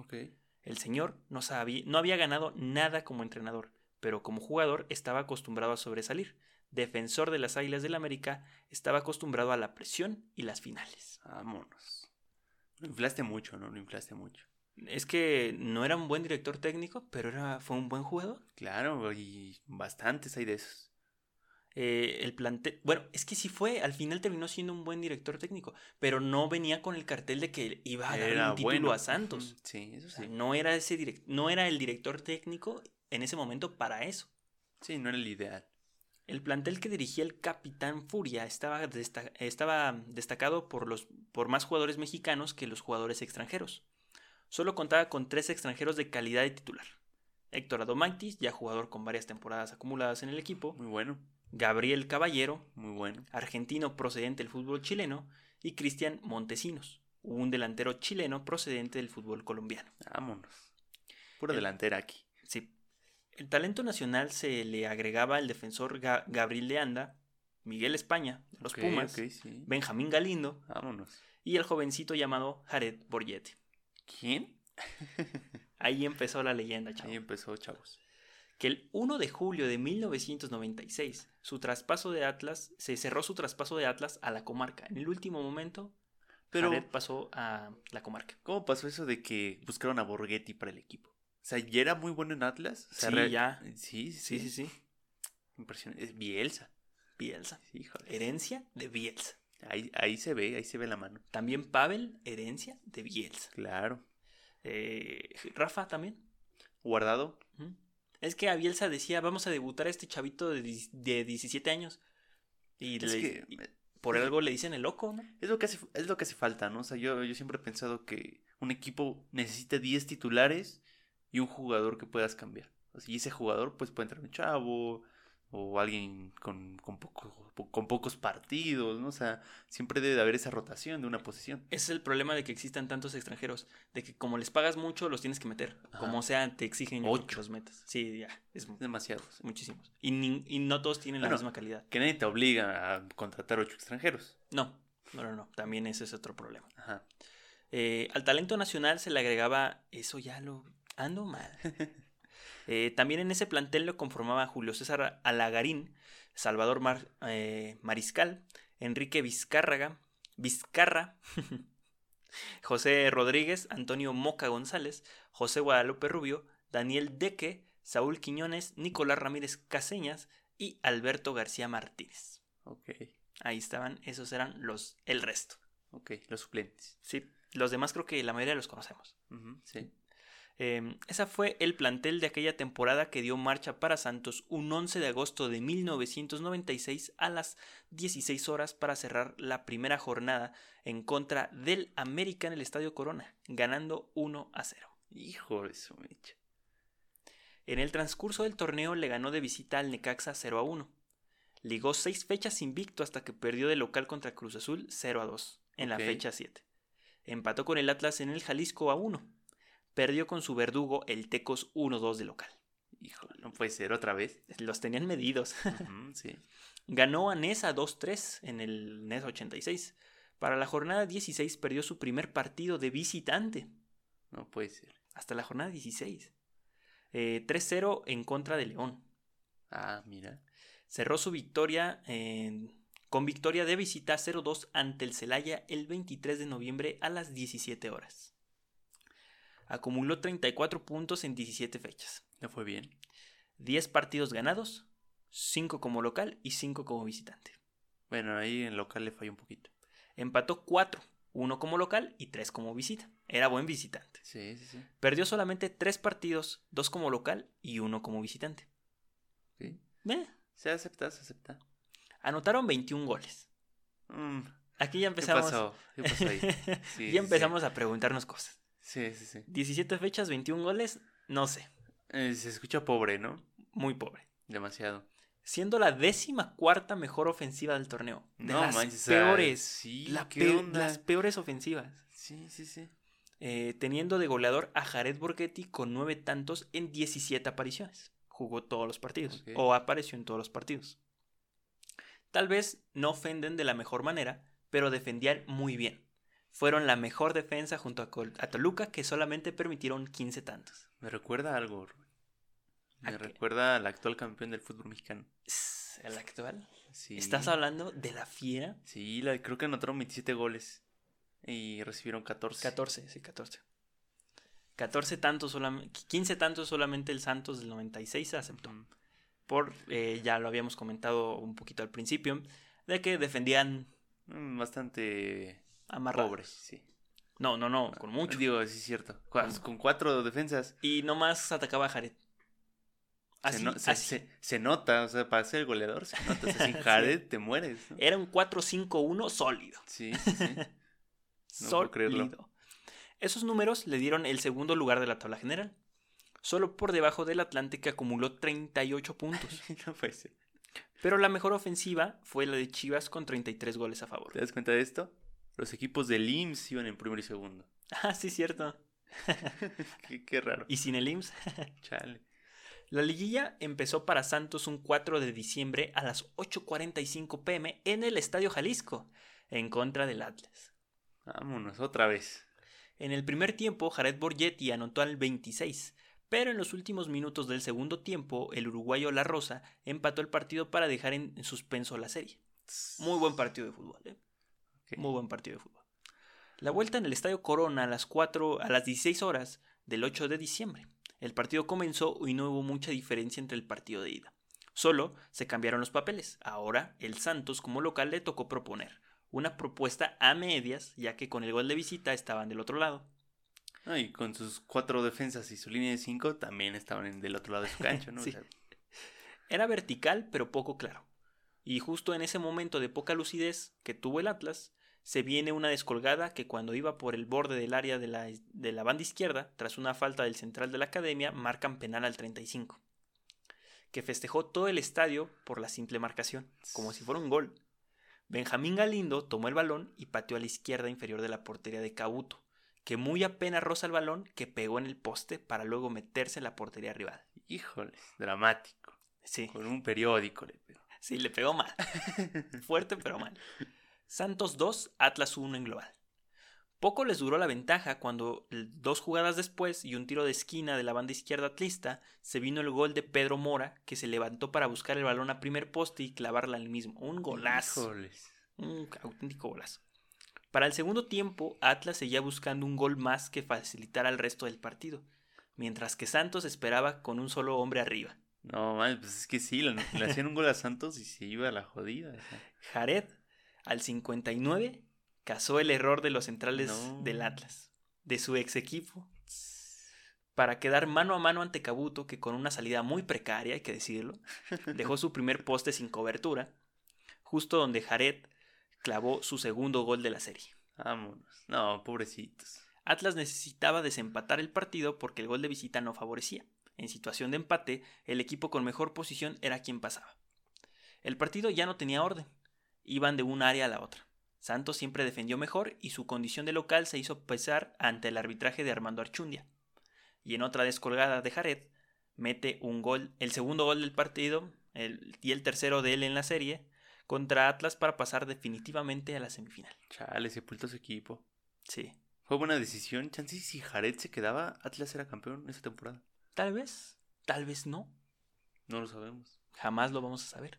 El señor no, sabía, no había ganado nada como entrenador, pero como jugador estaba acostumbrado a sobresalir. Defensor de las Águilas del América, estaba acostumbrado a la presión y las finales. Vámonos. Lo inflaste mucho, ¿no? Lo inflaste mucho. Es que no era un buen director técnico, pero era, fue un buen jugador. Claro, y bastantes hay de esos. Eh, el plantel, bueno, es que sí fue, al final terminó siendo un buen director técnico, pero no venía con el cartel de que iba a darle un título bueno. a Santos. Sí, eso O sea, sí. no era ese direct- no era el director técnico en ese momento para eso. Sí, no era el ideal. El plantel que dirigía el Capitán Furia estaba, desta- estaba destacado por, los, por más jugadores mexicanos que los jugadores extranjeros. Solo contaba con tres extranjeros de calidad de titular. Héctor Adomaitis, ya jugador con varias temporadas acumuladas en el equipo. Muy bueno, Gabriel Caballero, muy bueno. argentino procedente del fútbol chileno. Y Cristian Montesinos, un delantero chileno procedente del fútbol colombiano. Vámonos. Pura El- delantera aquí. Sí. El talento nacional se le agregaba el defensor Ga- Gabriel de Anda, Miguel España, de los Pumas, sí. Benjamín Galindo Vámonos. y el jovencito llamado Jared Borgetti. ¿Quién? Ahí empezó la leyenda, chavo. Ahí empezó, chavos. Que el 1 de julio de 1996, su traspaso de Atlas, se cerró su traspaso de Atlas a la comarca. En el último momento, Pero, Jared pasó a la comarca. ¿cómo pasó eso de que buscaron a Borghetti para el equipo? O sea, ¿ya era muy bueno en Atlas? O sea, Sí, ya. Sí, Sí, sí, sí. Impresionante. Es Bielsa. Bielsa. Sí, híjole. Herencia de Bielsa. Ahí, ahí se ve, ahí se ve la mano. También Pavel, herencia de Bielsa. Claro. Eh, Rafa también. Guardado. Es que a Bielsa decía, vamos a debutar a este chavito de, de 17 años. Y, Es le- que y por algo le dicen el loco, ¿no? es lo que hace, es lo que hace falta, ¿no? O sea, yo, yo siempre he pensado que un equipo necesita 10 titulares y un jugador que puedas cambiar. Y ese jugador, pues puede entrar un chavo o alguien con, con, poco- con pocos partidos, ¿no? O sea, siempre debe de haber esa rotación de una posición. Ese es el problema de que existan tantos extranjeros. De que como les pagas mucho, los tienes que meter. Ajá. Como sea, te exigen Ocho. metas. Sí, ya. Es mu- Es demasiado. o sea, muchísimos. Y, nin- y no todos tienen la misma calidad. Que nadie te obliga a contratar ocho extranjeros. No, no, no, no. También ese es otro problema. Ajá. Eh, al talento nacional se le agregaba, eso ya lo ando mal. Eh, también en ese plantel lo conformaba Julio César Alagarín, Salvador Mar- eh, Mariscal, Enrique Vizcárraga, Vizcarra, José Rodríguez, Antonio Moca González, José Guadalupe Rubio, Daniel Deque, Saúl Quiñones, Nicolás Ramírez Caseñas y Alberto García Martínez. Ok. Ahí estaban, esos eran los el resto. Ok. Los suplentes. Sí, los demás creo que la mayoría los conocemos. Sí. Eh, esa fue el plantel de aquella temporada que dio marcha para Santos un 11 de agosto de 1996 a las 16 horas para cerrar la primera jornada en contra del América en el Estadio Corona, ganando 1 a 0. Hijo de su mecha. En el transcurso del torneo le ganó de visita al Necaxa 0 a 1. Ligó seis fechas invicto hasta que perdió de local contra Cruz Azul 0 a 2. en la Ok. fecha 7. Empató con el Atlas en el Jalisco a 1. Perdió con su verdugo el Tecos 1-2 de local. Híjole, no puede ser otra vez. Los tenían medidos. Sí. Ganó a Nesa 2-3 en el NES 86. Para la jornada 16 perdió su primer partido de visitante. No puede ser. Hasta la jornada 16. Eh, 3-0 en contra de León. Ah, mira. Cerró su victoria en- con victoria de visita 0-2 ante el Celaya el 23 de noviembre a las 17 horas. Acumuló 34 puntos en 17 fechas. Le fue bien. 10 partidos ganados, 5 como local y 5 como visitante. Bueno, ahí en local le falló un poquito. Empató 4, 1 como local y 3 como visita. Era buen visitante. Sí, sí, sí. Perdió solamente 3 partidos, 2 como local y 1 como visitante. Sí. Eh, Se acepta, se acepta. anotaron 21 goles. Mm, Aquí ya ¿Qué empezamos. pasó? ¿Qué pasó ahí? Sí, sí, ya empezamos a preguntarnos cosas. Sí, sí, sí. 17 fechas, 21 goles, no sé, Eh, se escucha pobre, ¿no? muy pobre. Demasiado. Siendo la décima cuarta mejor ofensiva del torneo. De No las manches, peores. sí, la ¿qué pe- onda? Las peores ofensivas. Sí, sí, sí. Eh, teniendo de goleador a Jared Borghetti con 9 tantos en 17 apariciones. Jugó todos los partidos. O apareció en todos los partidos. Tal vez no ofenden de la mejor manera, pero defendían muy bien. Fueron la mejor defensa junto a, Col- a Toluca, que solamente permitieron 15 tantos. Me recuerda a algo, Rubén. ¿A Me recuerda al actual campeón del fútbol mexicano. El actual. Sí. ¿Estás hablando de la fiera? Sí, la, creo que anotaron 27 goles. Y recibieron 14. 14, sí, 14. 14 tantos solamente, 15 tantos solamente el Santos del 96 se aceptó. Por, eh, ya lo habíamos comentado un poquito al principio, de que defendían Mm, Bastante amarrados. pobre, sí. No, no, no, con mucho. Digo, sí es cierto. Con cuatro defensas. Y nomás atacaba a Jared. Así, se, no- se- así. se- se nota, o sea, para ser el goleador, se nota. O sea, sin Sí. Jared te mueres. ¿no? Era un 4-5-1 sólido. Sí, sí, sí. No puedo creerlo. sólido. Esos números le dieron el segundo lugar de la tabla general. Solo por debajo del Atlante que acumuló 38 puntos. no puede ser. Pero la mejor ofensiva fue la de Chivas con 33 goles a favor. ¿Te das cuenta de esto? Los equipos del IMSS iban en primero y segundo. Ah, sí, cierto. qué, qué raro. Y sin el IMSS. Chale. La liguilla empezó para Santos un 4 de diciembre a las 8.45 pm en el Estadio Jalisco, en contra del Atlas. Vámonos, otra vez. En el primer tiempo, Jared Borgetti anotó al 26, pero en los últimos minutos del segundo tiempo, el uruguayo La Rosa empató el partido para dejar en en suspenso la serie. Muy buen partido de fútbol, ¿eh? Muy buen partido de fútbol. La vuelta en el Estadio Corona a las 4 a las 16 horas del 8 de diciembre. El partido comenzó y no hubo mucha diferencia entre el partido de ida. Solo se cambiaron los papeles. Ahora el Santos como local le tocó proponer una propuesta a medias, ya que con el gol de visita estaban del otro lado. No, y con sus cuatro defensas y su línea de cinco también estaban del otro lado de su cancha, ¿no? O Sí. sea, Era vertical, pero poco claro. Y justo en ese momento de poca lucidez que tuvo el Atlas, se viene una descolgada que cuando iba por el borde del área de la, de la banda izquierda, tras una falta del central de la academia, marcan penal al 35, que festejó todo el estadio por la simple marcación, como si fuera un gol. Benjamín Galindo tomó el balón y pateó a la izquierda inferior de la portería de Cabuto, que muy apenas roza el balón que pegó en el poste para luego meterse en la portería rival. híjoles, dramático. Sí. Con un periódico le pegó. Sí, le pegó mal. Fuerte, pero mal. Santos 2, Atlas 1 en global. Poco les duró la ventaja cuando dos jugadas después y un tiro de esquina de la banda izquierda atlista se vino el gol de Pedro Mora que se levantó para buscar el balón a primer poste y clavarla al mismo. Un golazo. Híjoles. Un auténtico golazo. Para el segundo tiempo, Atlas seguía buscando un gol más que facilitara el resto del partido, mientras que Santos esperaba con un solo hombre arriba. No, man, pues es que sí, le, le hacían un gol a Santos y se iba a la jodida. o sea. Jared, al 59, casó el error de los centrales No. del Atlas, de su ex equipo, para quedar mano a mano ante Cabuto, que con una salida muy precaria, hay que decirlo, dejó su primer poste sin cobertura, justo donde Jared clavó su segundo gol de la serie. Vámonos. No, pobrecitos. Atlas necesitaba desempatar el partido porque el gol de visita no favorecía. En situación de empate, el equipo con mejor posición era quien pasaba. El partido ya no tenía orden. Iban de un área a la otra. Santos siempre defendió mejor y su condición de local se hizo pesar ante el arbitraje de Armando Archundia. Y en otra descolgada de Jared, mete un gol, el segundo gol del partido y el tercero de él en la serie contra Atlas para pasar definitivamente a la semifinal. Chale, sepultó su equipo. Sí. Fue buena decisión. Chance si Jared se quedaba, Atlas era campeón esa temporada. Tal vez, tal vez no. No lo sabemos. Jamás lo vamos a saber.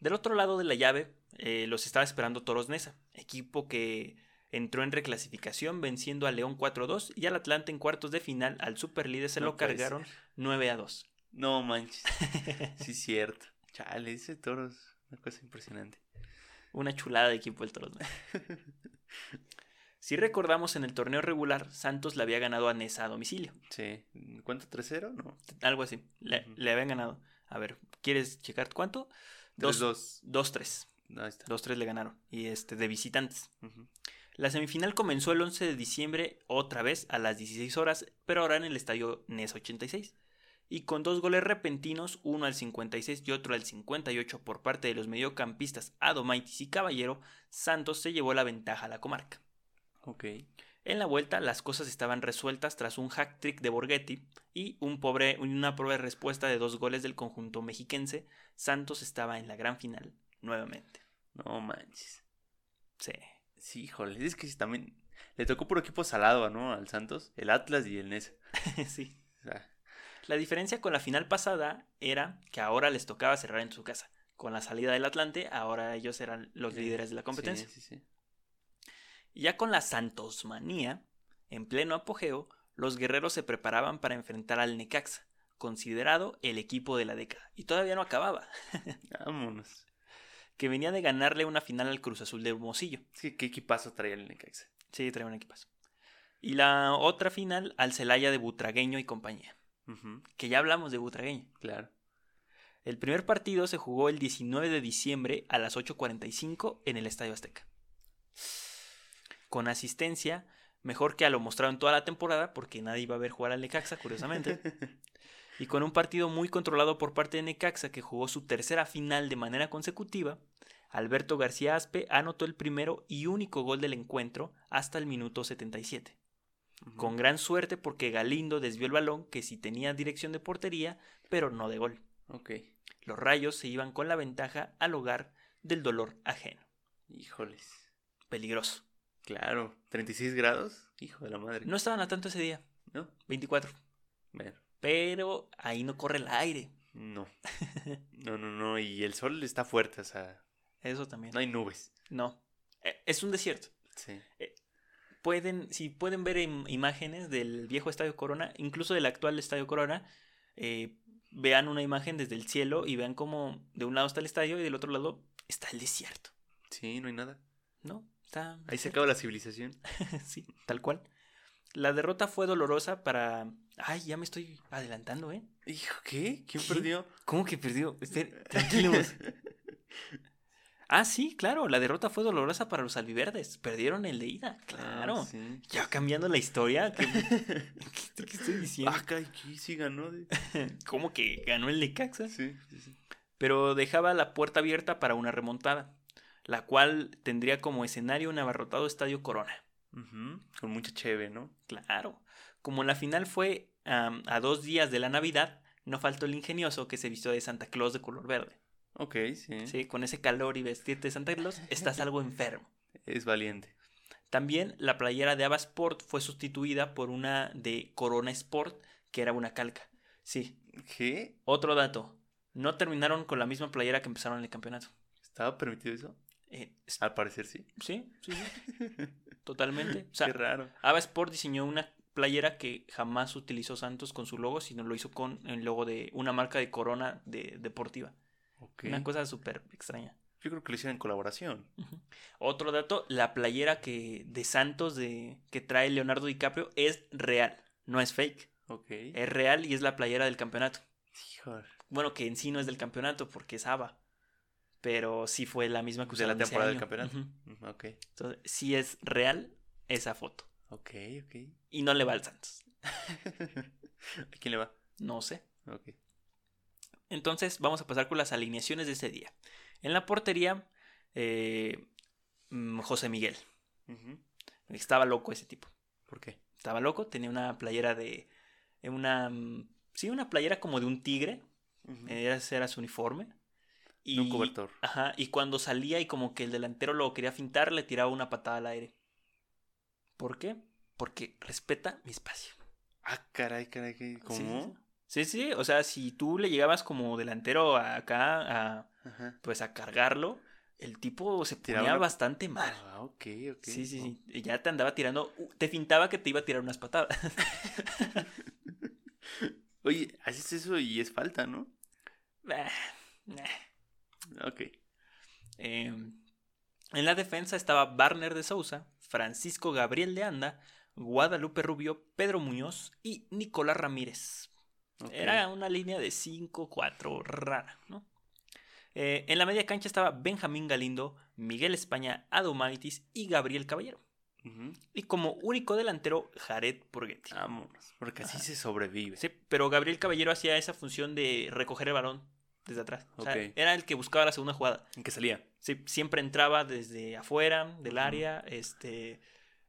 Del otro lado de la llave, eh, los estaba esperando Toros Nesa, equipo que entró en reclasificación venciendo a León 4-2 y al Atlante en cuartos de final al superlíder se No lo cargaron ser. 9-2. No manches. sí, cierto. Chale, ese toro es una cosa impresionante. Una chulada de equipo el Toros. Si recordamos en el torneo regular, Santos le había ganado a Nesa a domicilio. Sí. ¿Cuánto? ¿3-0? No. Algo así. Le, le habían ganado. A ver, ¿quieres checar cuánto? Dos- 3-2. 2-3. Ahí está. 2-3 le ganaron. Y este, de visitantes. Ujú. La semifinal comenzó el 11 de diciembre otra vez a las 16 horas, pero ahora en el estadio NES 86. Y con dos goles repentinos, uno al 56 y otro al 58 por parte de los mediocampistas Adomaitis y Caballero, Santos se llevó la ventaja a la comarca. Ok. En la vuelta las cosas estaban resueltas tras un hack trick de Borghetti y un pobre, una pobre respuesta de dos goles del conjunto mexiquense. Santos estaba en la gran final nuevamente. No manches. Sí. Sí, híjole. Es que también le tocó por equipo salado, ¿no? Al Santos. El Atlas y el Nesa. sí. O sea, La diferencia con la final pasada era que ahora les tocaba cerrar en su casa. Con la salida del Atlante, ahora ellos eran los eh, líderes de la competencia. Sí, sí, sí. Y ya con la Santosmanía, en pleno apogeo, los guerreros se preparaban para enfrentar al Necaxa, considerado el equipo de la década. Y todavía no acababa, Vámonos. que venía de ganarle una final al Cruz Azul de Hermosillo. Que qué equipazo traía el Necaxa. Sí, trae un equipazo. Y la otra final al Celaya de Butragueño y compañía. Que ya hablamos de Butragueño. Claro. El primer partido se jugó el 19 de diciembre a las 8.45 en el Estadio Azteca. Con asistencia, mejor que a lo mostrado en toda la temporada, porque nadie iba a ver jugar al Necaxa, curiosamente. y con un partido muy controlado por parte de Necaxa, que jugó su tercera final de manera consecutiva, Alberto García Aspe anotó el primero y único gol del encuentro hasta el minuto 77. Ujú. Con gran suerte porque Galindo desvió el balón que sí tenía dirección de portería, pero no de gol. Ok. Los rayos se iban con la ventaja al hogar del dolor ajeno. Híjoles. Peligroso. Claro. ¿36 grados? Hijo de la madre. No estaban a tanto ese día, ¿No? 24. Bueno. Pero ahí no corre el aire. No. No, no, no. Y el sol está fuerte, o sea, Eso también. no hay nubes. No. Eh, Es un desierto. Sí. Pueden, si pueden ver im- imágenes del viejo Estadio Corona, incluso del actual Estadio Corona, eh, vean una imagen desde el cielo y vean como de un lado está el estadio y del otro lado está el desierto. Sí, no hay nada. ¿No? Está Ahí se acaba la civilización. sí, tal cual. La derrota fue dolorosa para. Ay, ya me estoy adelantando, ¿eh? Hijo, ¿qué? ¿Quién ¿Qué? perdió? ¿Cómo que perdió? Espera, tranquilos. ah, sí, claro, la derrota fue dolorosa para los albiverdes. Perdieron el de ida, claro. Ah, sí. Ya cambiando la historia. ¿Qué, qué- qué estoy diciendo? Ah, ¿qué? Sí ganó. de- ¿Cómo que ganó el Necaxa? Sí, sí, sí. Pero dejaba la puerta abierta para una remontada, la cual tendría como escenario un abarrotado Estadio Corona. Con mucha cheve, ¿no? Claro. Como la final fue a dos días de la Navidad, no faltó el ingenioso que se vistió de Santa Claus de color verde. Ok, sí. Sí, con ese calor y vestirte de Santa Claus, estás algo enfermo. Es valiente. También la playera de Ava Sport fue sustituida por una de Corona Sport, que era una calca. Sí. ¿Qué? Otro dato. No terminaron con la misma playera que empezaron el campeonato. ¿Estaba permitido eso? Eh, Al parecer sí. sí, sí, sí. Totalmente. O sea, Qué raro. Ava Sport diseñó una playera que jamás utilizó Santos con su logo, sino lo hizo con el logo de una marca de Corona de, deportiva. Una cosa súper extraña. Yo creo que lo hicieron en colaboración. Otro dato, la playera que de Santos de, que trae Leonardo DiCaprio es real, no es fake. Ok. Es real y es la playera del campeonato. Híjole. Bueno, que en sí no es del campeonato porque es ABA. Pero sí fue la misma que De la temporada del campeonato. Ujú. Ujú, Ok. Entonces, sí es real esa foto. Ok, ok. Y no le va al Santos. ¿A quién le va? No sé. Ok. Entonces vamos a pasar con las alineaciones de ese día. En la portería, eh, mm, José Miguel. Estaba loco ese tipo. ¿Por qué? Estaba loco, tenía una playera de. eh, Una. mm, Sí, una playera como de un tigre. Ujú. Era, ese era su uniforme. Y, Un cobertor. Ajá, y cuando salía y como que el delantero lo quería fintar, le tiraba una patada al aire. ¿Por qué? Porque respeta mi espacio. Ah, caray, caray, ¿qué- Sí, ¿cómo? Sí, sí, o sea, si tú le llegabas como delantero acá a, Ajá. pues a cargarlo, el tipo se Tiraba ponía una- bastante mal. Ah, ok, ok. Sí, sí, sí. Ya te andaba tirando, te fintaba que te iba a tirar unas patadas. Oye, haces eso y es falta, ¿no? Ah, nah. Ok. Eh, en la defensa estaba Barner de Sousa, Francisco Gabriel de Anda, Guadalupe Rubio, Pedro Muñoz y Nicolás Ramírez. Era una línea de 5-4 rara, ¿no? Eh, en la media cancha estaba Benjamín Galindo, Miguel España, Adomaitis y Gabriel Caballero. Y como único delantero, Jared Burgetti. Vámonos, porque así Ajá. se sobrevive. Sí, pero Gabriel Caballero hacía esa función de recoger el balón desde atrás. O sea, era el que buscaba la segunda jugada. ¿En qué salía? Sí, siempre entraba desde afuera del área, este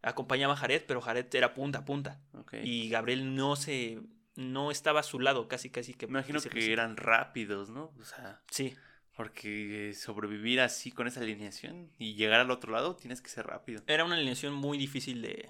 acompañaba a Jared, pero Jared era punta a punta Ok. y Gabriel no se no estaba a su lado, casi casi que Me imagino que presenta. eran rápidos, ¿no? O sea, Sí, porque sobrevivir así con esa alineación y llegar al otro lado tienes que ser rápido. era una alineación muy difícil de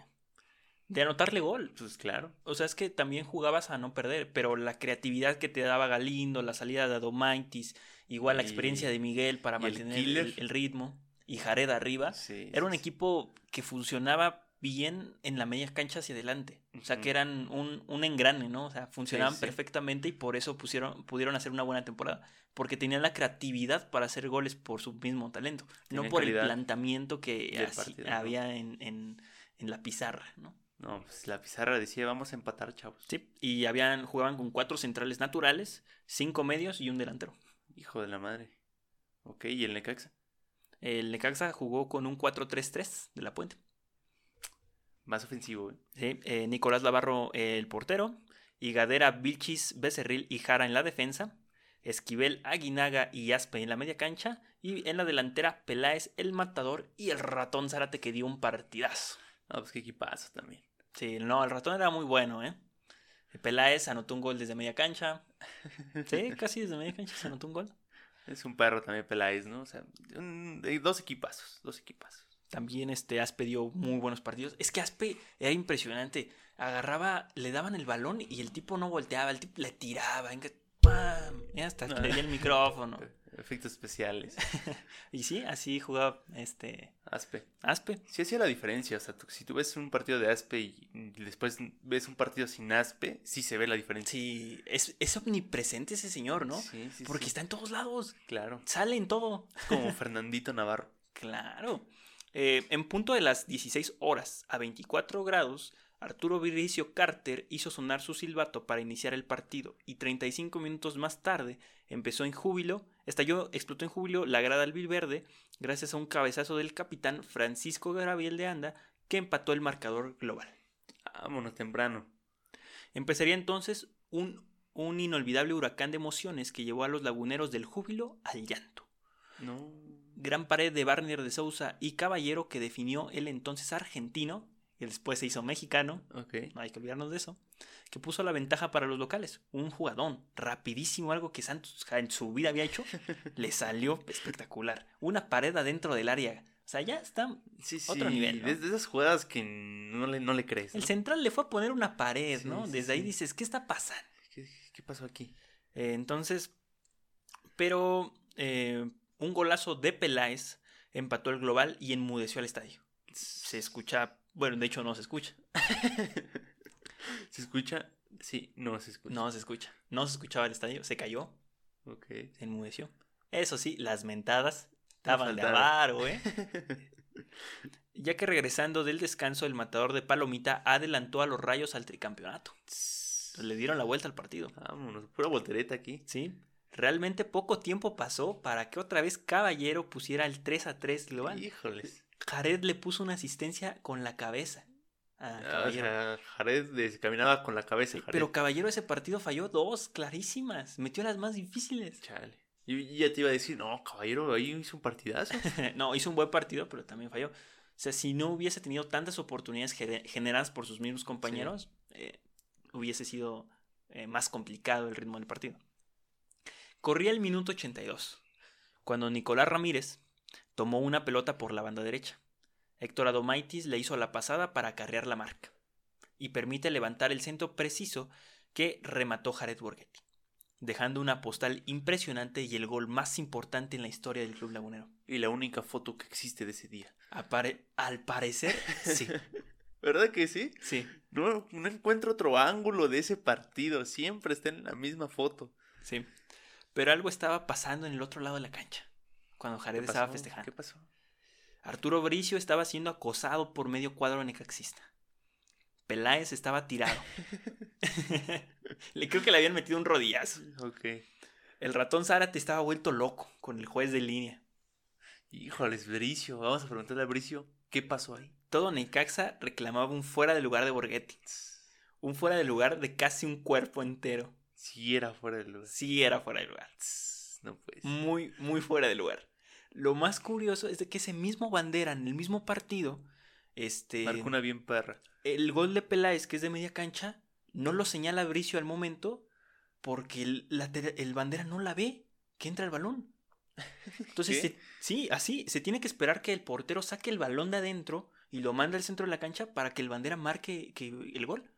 de anotarle gol. Pues claro. O sea, es que también jugabas a no perder, pero la creatividad que te daba Galindo, la salida de Adomaitis, igual la experiencia de Miguel para el mantener el, ritmo y Jared arriba, Sí, era un sí, equipo que funcionaba bien en la media cancha hacia adelante. O sea, que eran un, un engrane, ¿no? O sea, funcionaban sí. perfectamente y por eso pusieron, pudieron hacer una buena temporada. Porque tenían la creatividad para hacer goles por su mismo talento. no por el planteamiento que del así partido, ¿no? había en, en- en la pizarra, ¿no? No, pues la pizarra decía, vamos a empatar, chavos. Sí, y habían, jugaban con cuatro centrales naturales, cinco medios y un delantero. Hijo de la madre. Ok, ¿y el Necaxa? El Necaxa jugó con un 4-3-3 de la puente. Más ofensivo, ¿eh? Sí, eh, Nicolás Navarro eh, el portero, y Gadera, Vilchis, Becerril y Jara en la defensa, Esquivel, Aguinaga y Aspe en la media cancha, y en la delantera Peláez, el matador y el ratón Zárate que dio un partidazo. No, pues qué equipazo también. Sí, no, el ratón era muy bueno, ¿eh? Peláez anotó un gol desde media cancha. Sí, casi desde media cancha se anotó un gol. Es un perro también Peláez, ¿no? O sea, un- dos equipazos, dos equipazos. También este Aspe dio muy buenos partidos. Es que Aspe era impresionante. Agarraba, le daban el balón y el tipo no volteaba, el tipo le tiraba. venga, ¡pam! Y hasta Ah. le di el micrófono. Efectos especiales. Y sí, así jugaba este Aspe. Aspe. Sí hacía la diferencia. O sea, tú- si tú ves un partido de Aspe y después ves un partido sin Aspe, sí se ve la diferencia. Sí, es, es omnipresente ese señor, ¿no? Sí, sí, Porque sí. está en todos lados. Claro. Sale en todo. Como Fernandito Navarro. Claro. Eh, en punto de las 16 horas a 24 grados, Arturo Viricio Carter hizo sonar su silbato para iniciar el partido y 35 minutos más tarde empezó en júbilo, estalló, explotó en júbilo la grada albiverde gracias a un cabezazo del capitán Francisco Gabriel de Anda que empató el marcador global. Vámonos temprano. Empezaría entonces un, un inolvidable huracán de emociones que llevó a los laguneros del júbilo al llanto. No. Gran pared de Barnier de Sousa y Caballero que definió el entonces argentino, que después se hizo mexicano, no hay que olvidarnos de eso, que puso la ventaja para los locales. Un jugadón, rapidísimo, algo que Santos en su vida había hecho, le salió espectacular. Una pared adentro del área. O sea, ya está. Sí, sí. Otro nivel, ¿no? De, de esas jugadas que no le, no le crees. El central le fue a poner una pared, Sí, ¿no? Desde ahí dices, ¿qué está pasando? ¿Qué, qué pasó aquí? Eh, entonces, pero eh, un golazo de Peláez empató el global y enmudeció al estadio. Se escucha, bueno, de hecho no se escucha. ¿Se escucha? Sí, no se escucha. No se escucha. No se escuchaba el estadio, se cayó, Ok. se enmudeció. Eso sí, las mentadas estaban de avaro, ¿eh? Ya que regresando del descanso, el matador de Palomita adelantó a los rayos al tricampeonato. Le dieron la vuelta al partido. Vámonos, pura voltereta aquí. Sí. Realmente poco tiempo pasó para que otra vez Caballero pusiera el 3 a 3 global. Híjoles. Jared le puso una asistencia con la cabeza Ah, o Caballero. sea, Jared caminaba con la cabeza. Jared. Pero Caballero ese partido falló dos clarísimas. Metió las más difíciles. Chale. Y ya te iba a decir, no, caballero, ahí hizo un partidazo. no, hizo un buen partido, pero también falló. O sea, si no hubiese tenido tantas oportunidades generadas por sus mismos compañeros, eh, hubiese sido eh, más complicado el ritmo del partido. Corría el minuto 82, cuando Nicolás Ramírez tomó una pelota por la banda derecha. Héctor Adomaitis le hizo la pasada para acarrear la marca y permite levantar el centro preciso que remató Jared Borghetti, dejando una postal impresionante y el gol más importante en la historia del Club Lagunero. Y la única foto que existe de ese día. al parecer, sí. ¿Verdad que sí? Sí. No, no encuentro otro ángulo de ese partido. Siempre está en la misma foto. Sí. Pero algo estaba pasando en el otro lado de la cancha. Cuando Jared estaba festejando. ¿Qué pasó? Arturo Bricio estaba siendo acosado por medio cuadro necaxista. Peláez estaba tirado. le creo que le habían metido un rodillazo. Ok. El ratón Zárate estaba vuelto loco con el juez de línea. Híjoles, Bricio. Vamos a preguntarle a Bricio qué pasó ahí. Todo Necaxa reclamaba un fuera de lugar de Borghetti. Un fuera de lugar de casi un cuerpo entero. Sí era fuera de lugar. Sí era fuera de lugar. No pues. Muy, muy fuera de lugar. Lo más curioso es de que ese mismo bandera en el mismo partido este, Marcó una bien perra. El gol de Peláez, que es de media cancha, no lo señala Bricio al momento porque el, el bandera no la ve que entra el balón. Entonces, sí, así, se tiene que esperar que el portero saque el balón de adentro y lo mande al centro de la cancha para que el bandera marque que, el gol.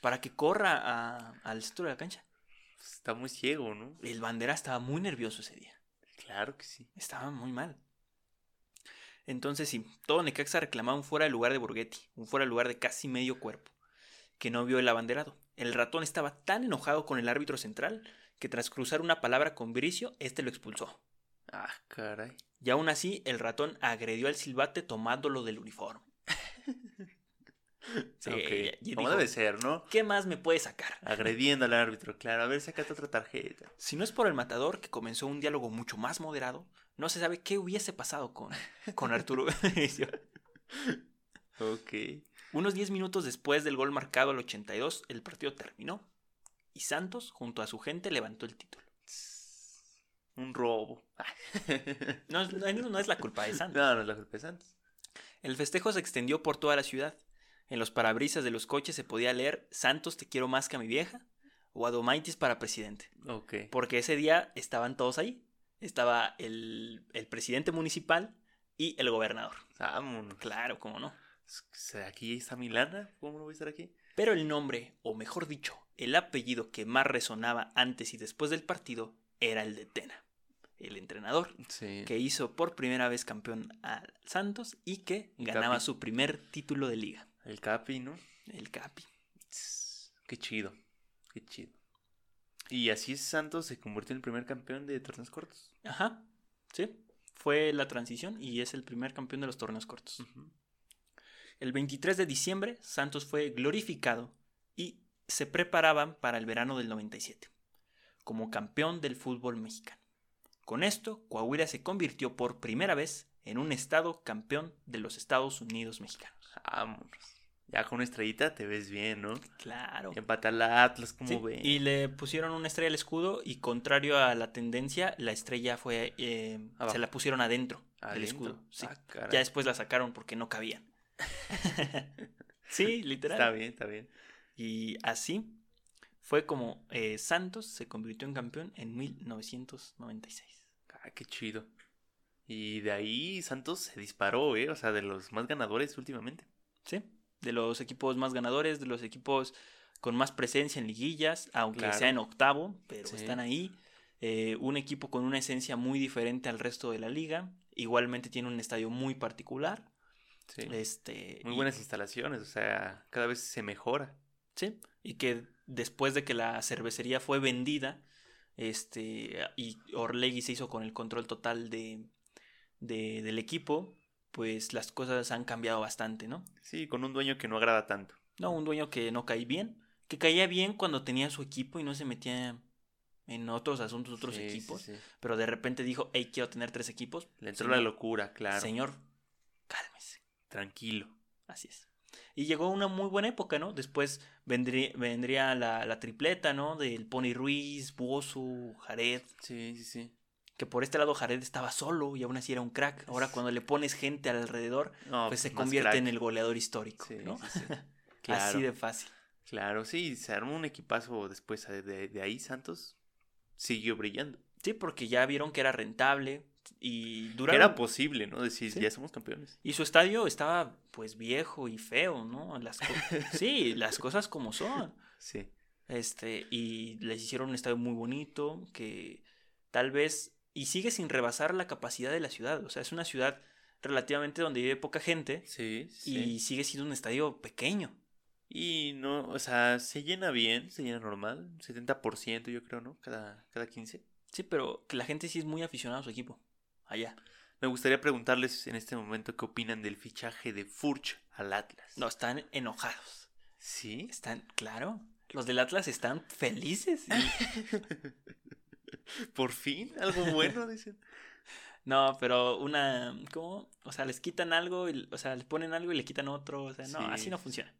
Para que corra al centro de la cancha. Está muy ciego, ¿no? El bandera estaba muy nervioso ese día. Claro que sí. Estaba muy mal. Entonces sí, todo Necaxa reclamaba un fuera de lugar de Borghetti, un fuera de lugar de casi medio cuerpo, que no vio el abanderado. El ratón estaba tan enojado con el árbitro central que tras cruzar una palabra con Bricio, este lo expulsó. Ah, caray. Y aún así, el ratón agredió al silbate tomándolo del uniforme. Sí, okay. Como debe ser, ¿no? ¿Qué más me puede sacar? Agrediendo al árbitro, claro. A ver, sacate otra tarjeta. Si no es por el matador, que comenzó un diálogo mucho más moderado, no se sabe qué hubiese pasado con, con Arturo ok. Unos 10 minutos después del gol marcado al 82, el partido terminó y Santos, junto a su gente, levantó el título. Un robo. no, no, es la culpa de Santos. No, no es la culpa de Santos. El festejo se extendió por toda la ciudad. En los parabrisas de los coches se podía leer Santos te quiero más que a mi vieja o Adomaitis para presidente. Ok. Porque ese día estaban todos ahí estaba el, presidente municipal y el gobernador. Vámonos. Claro, cómo no. Aquí está Milana, ¿cómo no voy a estar aquí? Pero el nombre, o mejor dicho, el apellido que más resonaba antes y después del partido era el de Tena, el entrenador que hizo por primera vez campeón al Santos y que ganaba su primer título de liga. El Capi, ¿no? El Capi. Qué chido, qué chido. Y así Santos se convirtió en el primer campeón de torneos cortos. Ajá, sí. Fue la transición y es el primer campeón de los torneos cortos. El 23 de diciembre, Santos fue glorificado y se preparaban para el verano del 97, como campeón del fútbol mexicano. Con esto, Coahuila se convirtió por primera vez en un estado campeón de los Estados Unidos mexicanos. Vámonos. Ya con una estrellita te ves bien, ¿no? Claro. Empata la Atlas, como ve. Y le pusieron una estrella al escudo y contrario a la tendencia, la estrella fue... Eh, se la pusieron adentro del escudo. Sí. Ah, ya después la sacaron porque no cabían. sí, literal. Está bien, está bien. Y así fue como eh, Santos se convirtió en campeón en 1996. Ah, qué chido. Y de ahí Santos se disparó, ¿eh? O sea, de los más ganadores últimamente. Sí de los equipos más ganadores, de los equipos con más presencia en liguillas, aunque sea en octavo, pero están ahí. Eh, un equipo con una esencia muy diferente al resto de la liga. Igualmente tiene un estadio muy particular. Este, muy buenas instalaciones, o sea, cada vez se mejora. Sí, y que después de que la cervecería fue vendida, este, y Orlegui se hizo con el control total de, de del equipo, pues las cosas han cambiado bastante, ¿no? Sí, con un dueño que no agrada tanto. No, un dueño que no cae bien, que caía bien cuando tenía su equipo y no se metía en otros asuntos, otros equipos, pero de repente dijo, hey, quiero tener tres equipos. Le entró la locura, claro. Señor, cálmese. Tranquilo. Así es. Y llegó una muy buena época, ¿no? Después vendría, vendría la, la tripleta, ¿no? Del Pony Ruiz, Bozo, Jared. Sí, sí, sí. Que por este lado Jared estaba solo y aún así era un crack. Ahora cuando le pones gente alrededor, No, pues se convierte crack. en el goleador histórico, Sí, ¿no? sí, sí. Así de fácil. Claro, sí, se armó un equipazo después de, de- de ahí, Santos siguió brillando. Sí, porque ya vieron que era rentable y duraron... era posible, ¿no? Decir, ya somos campeones. Y su estadio estaba pues viejo y feo, ¿no? Las sí, las cosas como son. Sí. Este, y les hicieron un estadio muy bonito que tal vez y sigue sin rebasar la capacidad de la ciudad, o sea, es una ciudad relativamente donde vive poca gente Sí, y sigue siendo un estadio pequeño. Y no, o sea, se llena bien, se llena normal, 70% yo creo, ¿no? Cada, cada 15. Sí, pero que la gente sí es muy aficionada a su equipo. Allá. Me gustaría preguntarles en este momento qué opinan del fichaje de Furch al Atlas. No, están enojados. ¿Sí? Están, claro. Los del Atlas están felices. Por fin, algo bueno, dicen. No, pero una, ¿cómo? O sea, les quitan algo, y, o sea, les ponen algo y le quitan otro. O sea, no, Sí, así no funciona.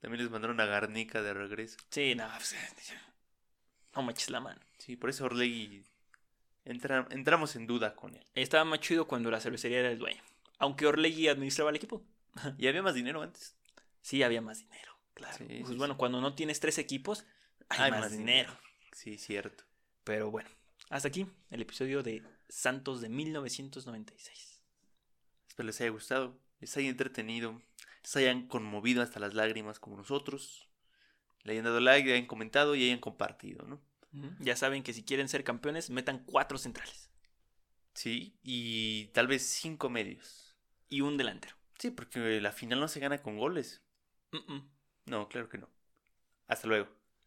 También les mandaron a Garnica de regreso. Sí, no, pues, no me eches la mano. Sí, por eso Orlegui entra- entramos en duda con él. Estaba más chido cuando la cervecería era el dueño. Aunque Orlegui administraba el equipo. Y había más dinero antes. Sí, había más dinero, claro. Sí, pues sí, bueno, cuando no tienes tres equipos, hay, más, dinero. Sí, cierto. Pero bueno, hasta aquí el episodio de Santos de 1996. Espero les haya gustado, les haya entretenido, les hayan conmovido hasta las lágrimas como nosotros. Le hayan dado like, le hayan comentado y hayan compartido, ¿no? Ya saben que si quieren ser campeones, metan cuatro centrales Sí, y tal vez cinco medios. y un delantero. Sí, porque la final no se gana con goles. Mm, mm. No, claro que no. Hasta luego.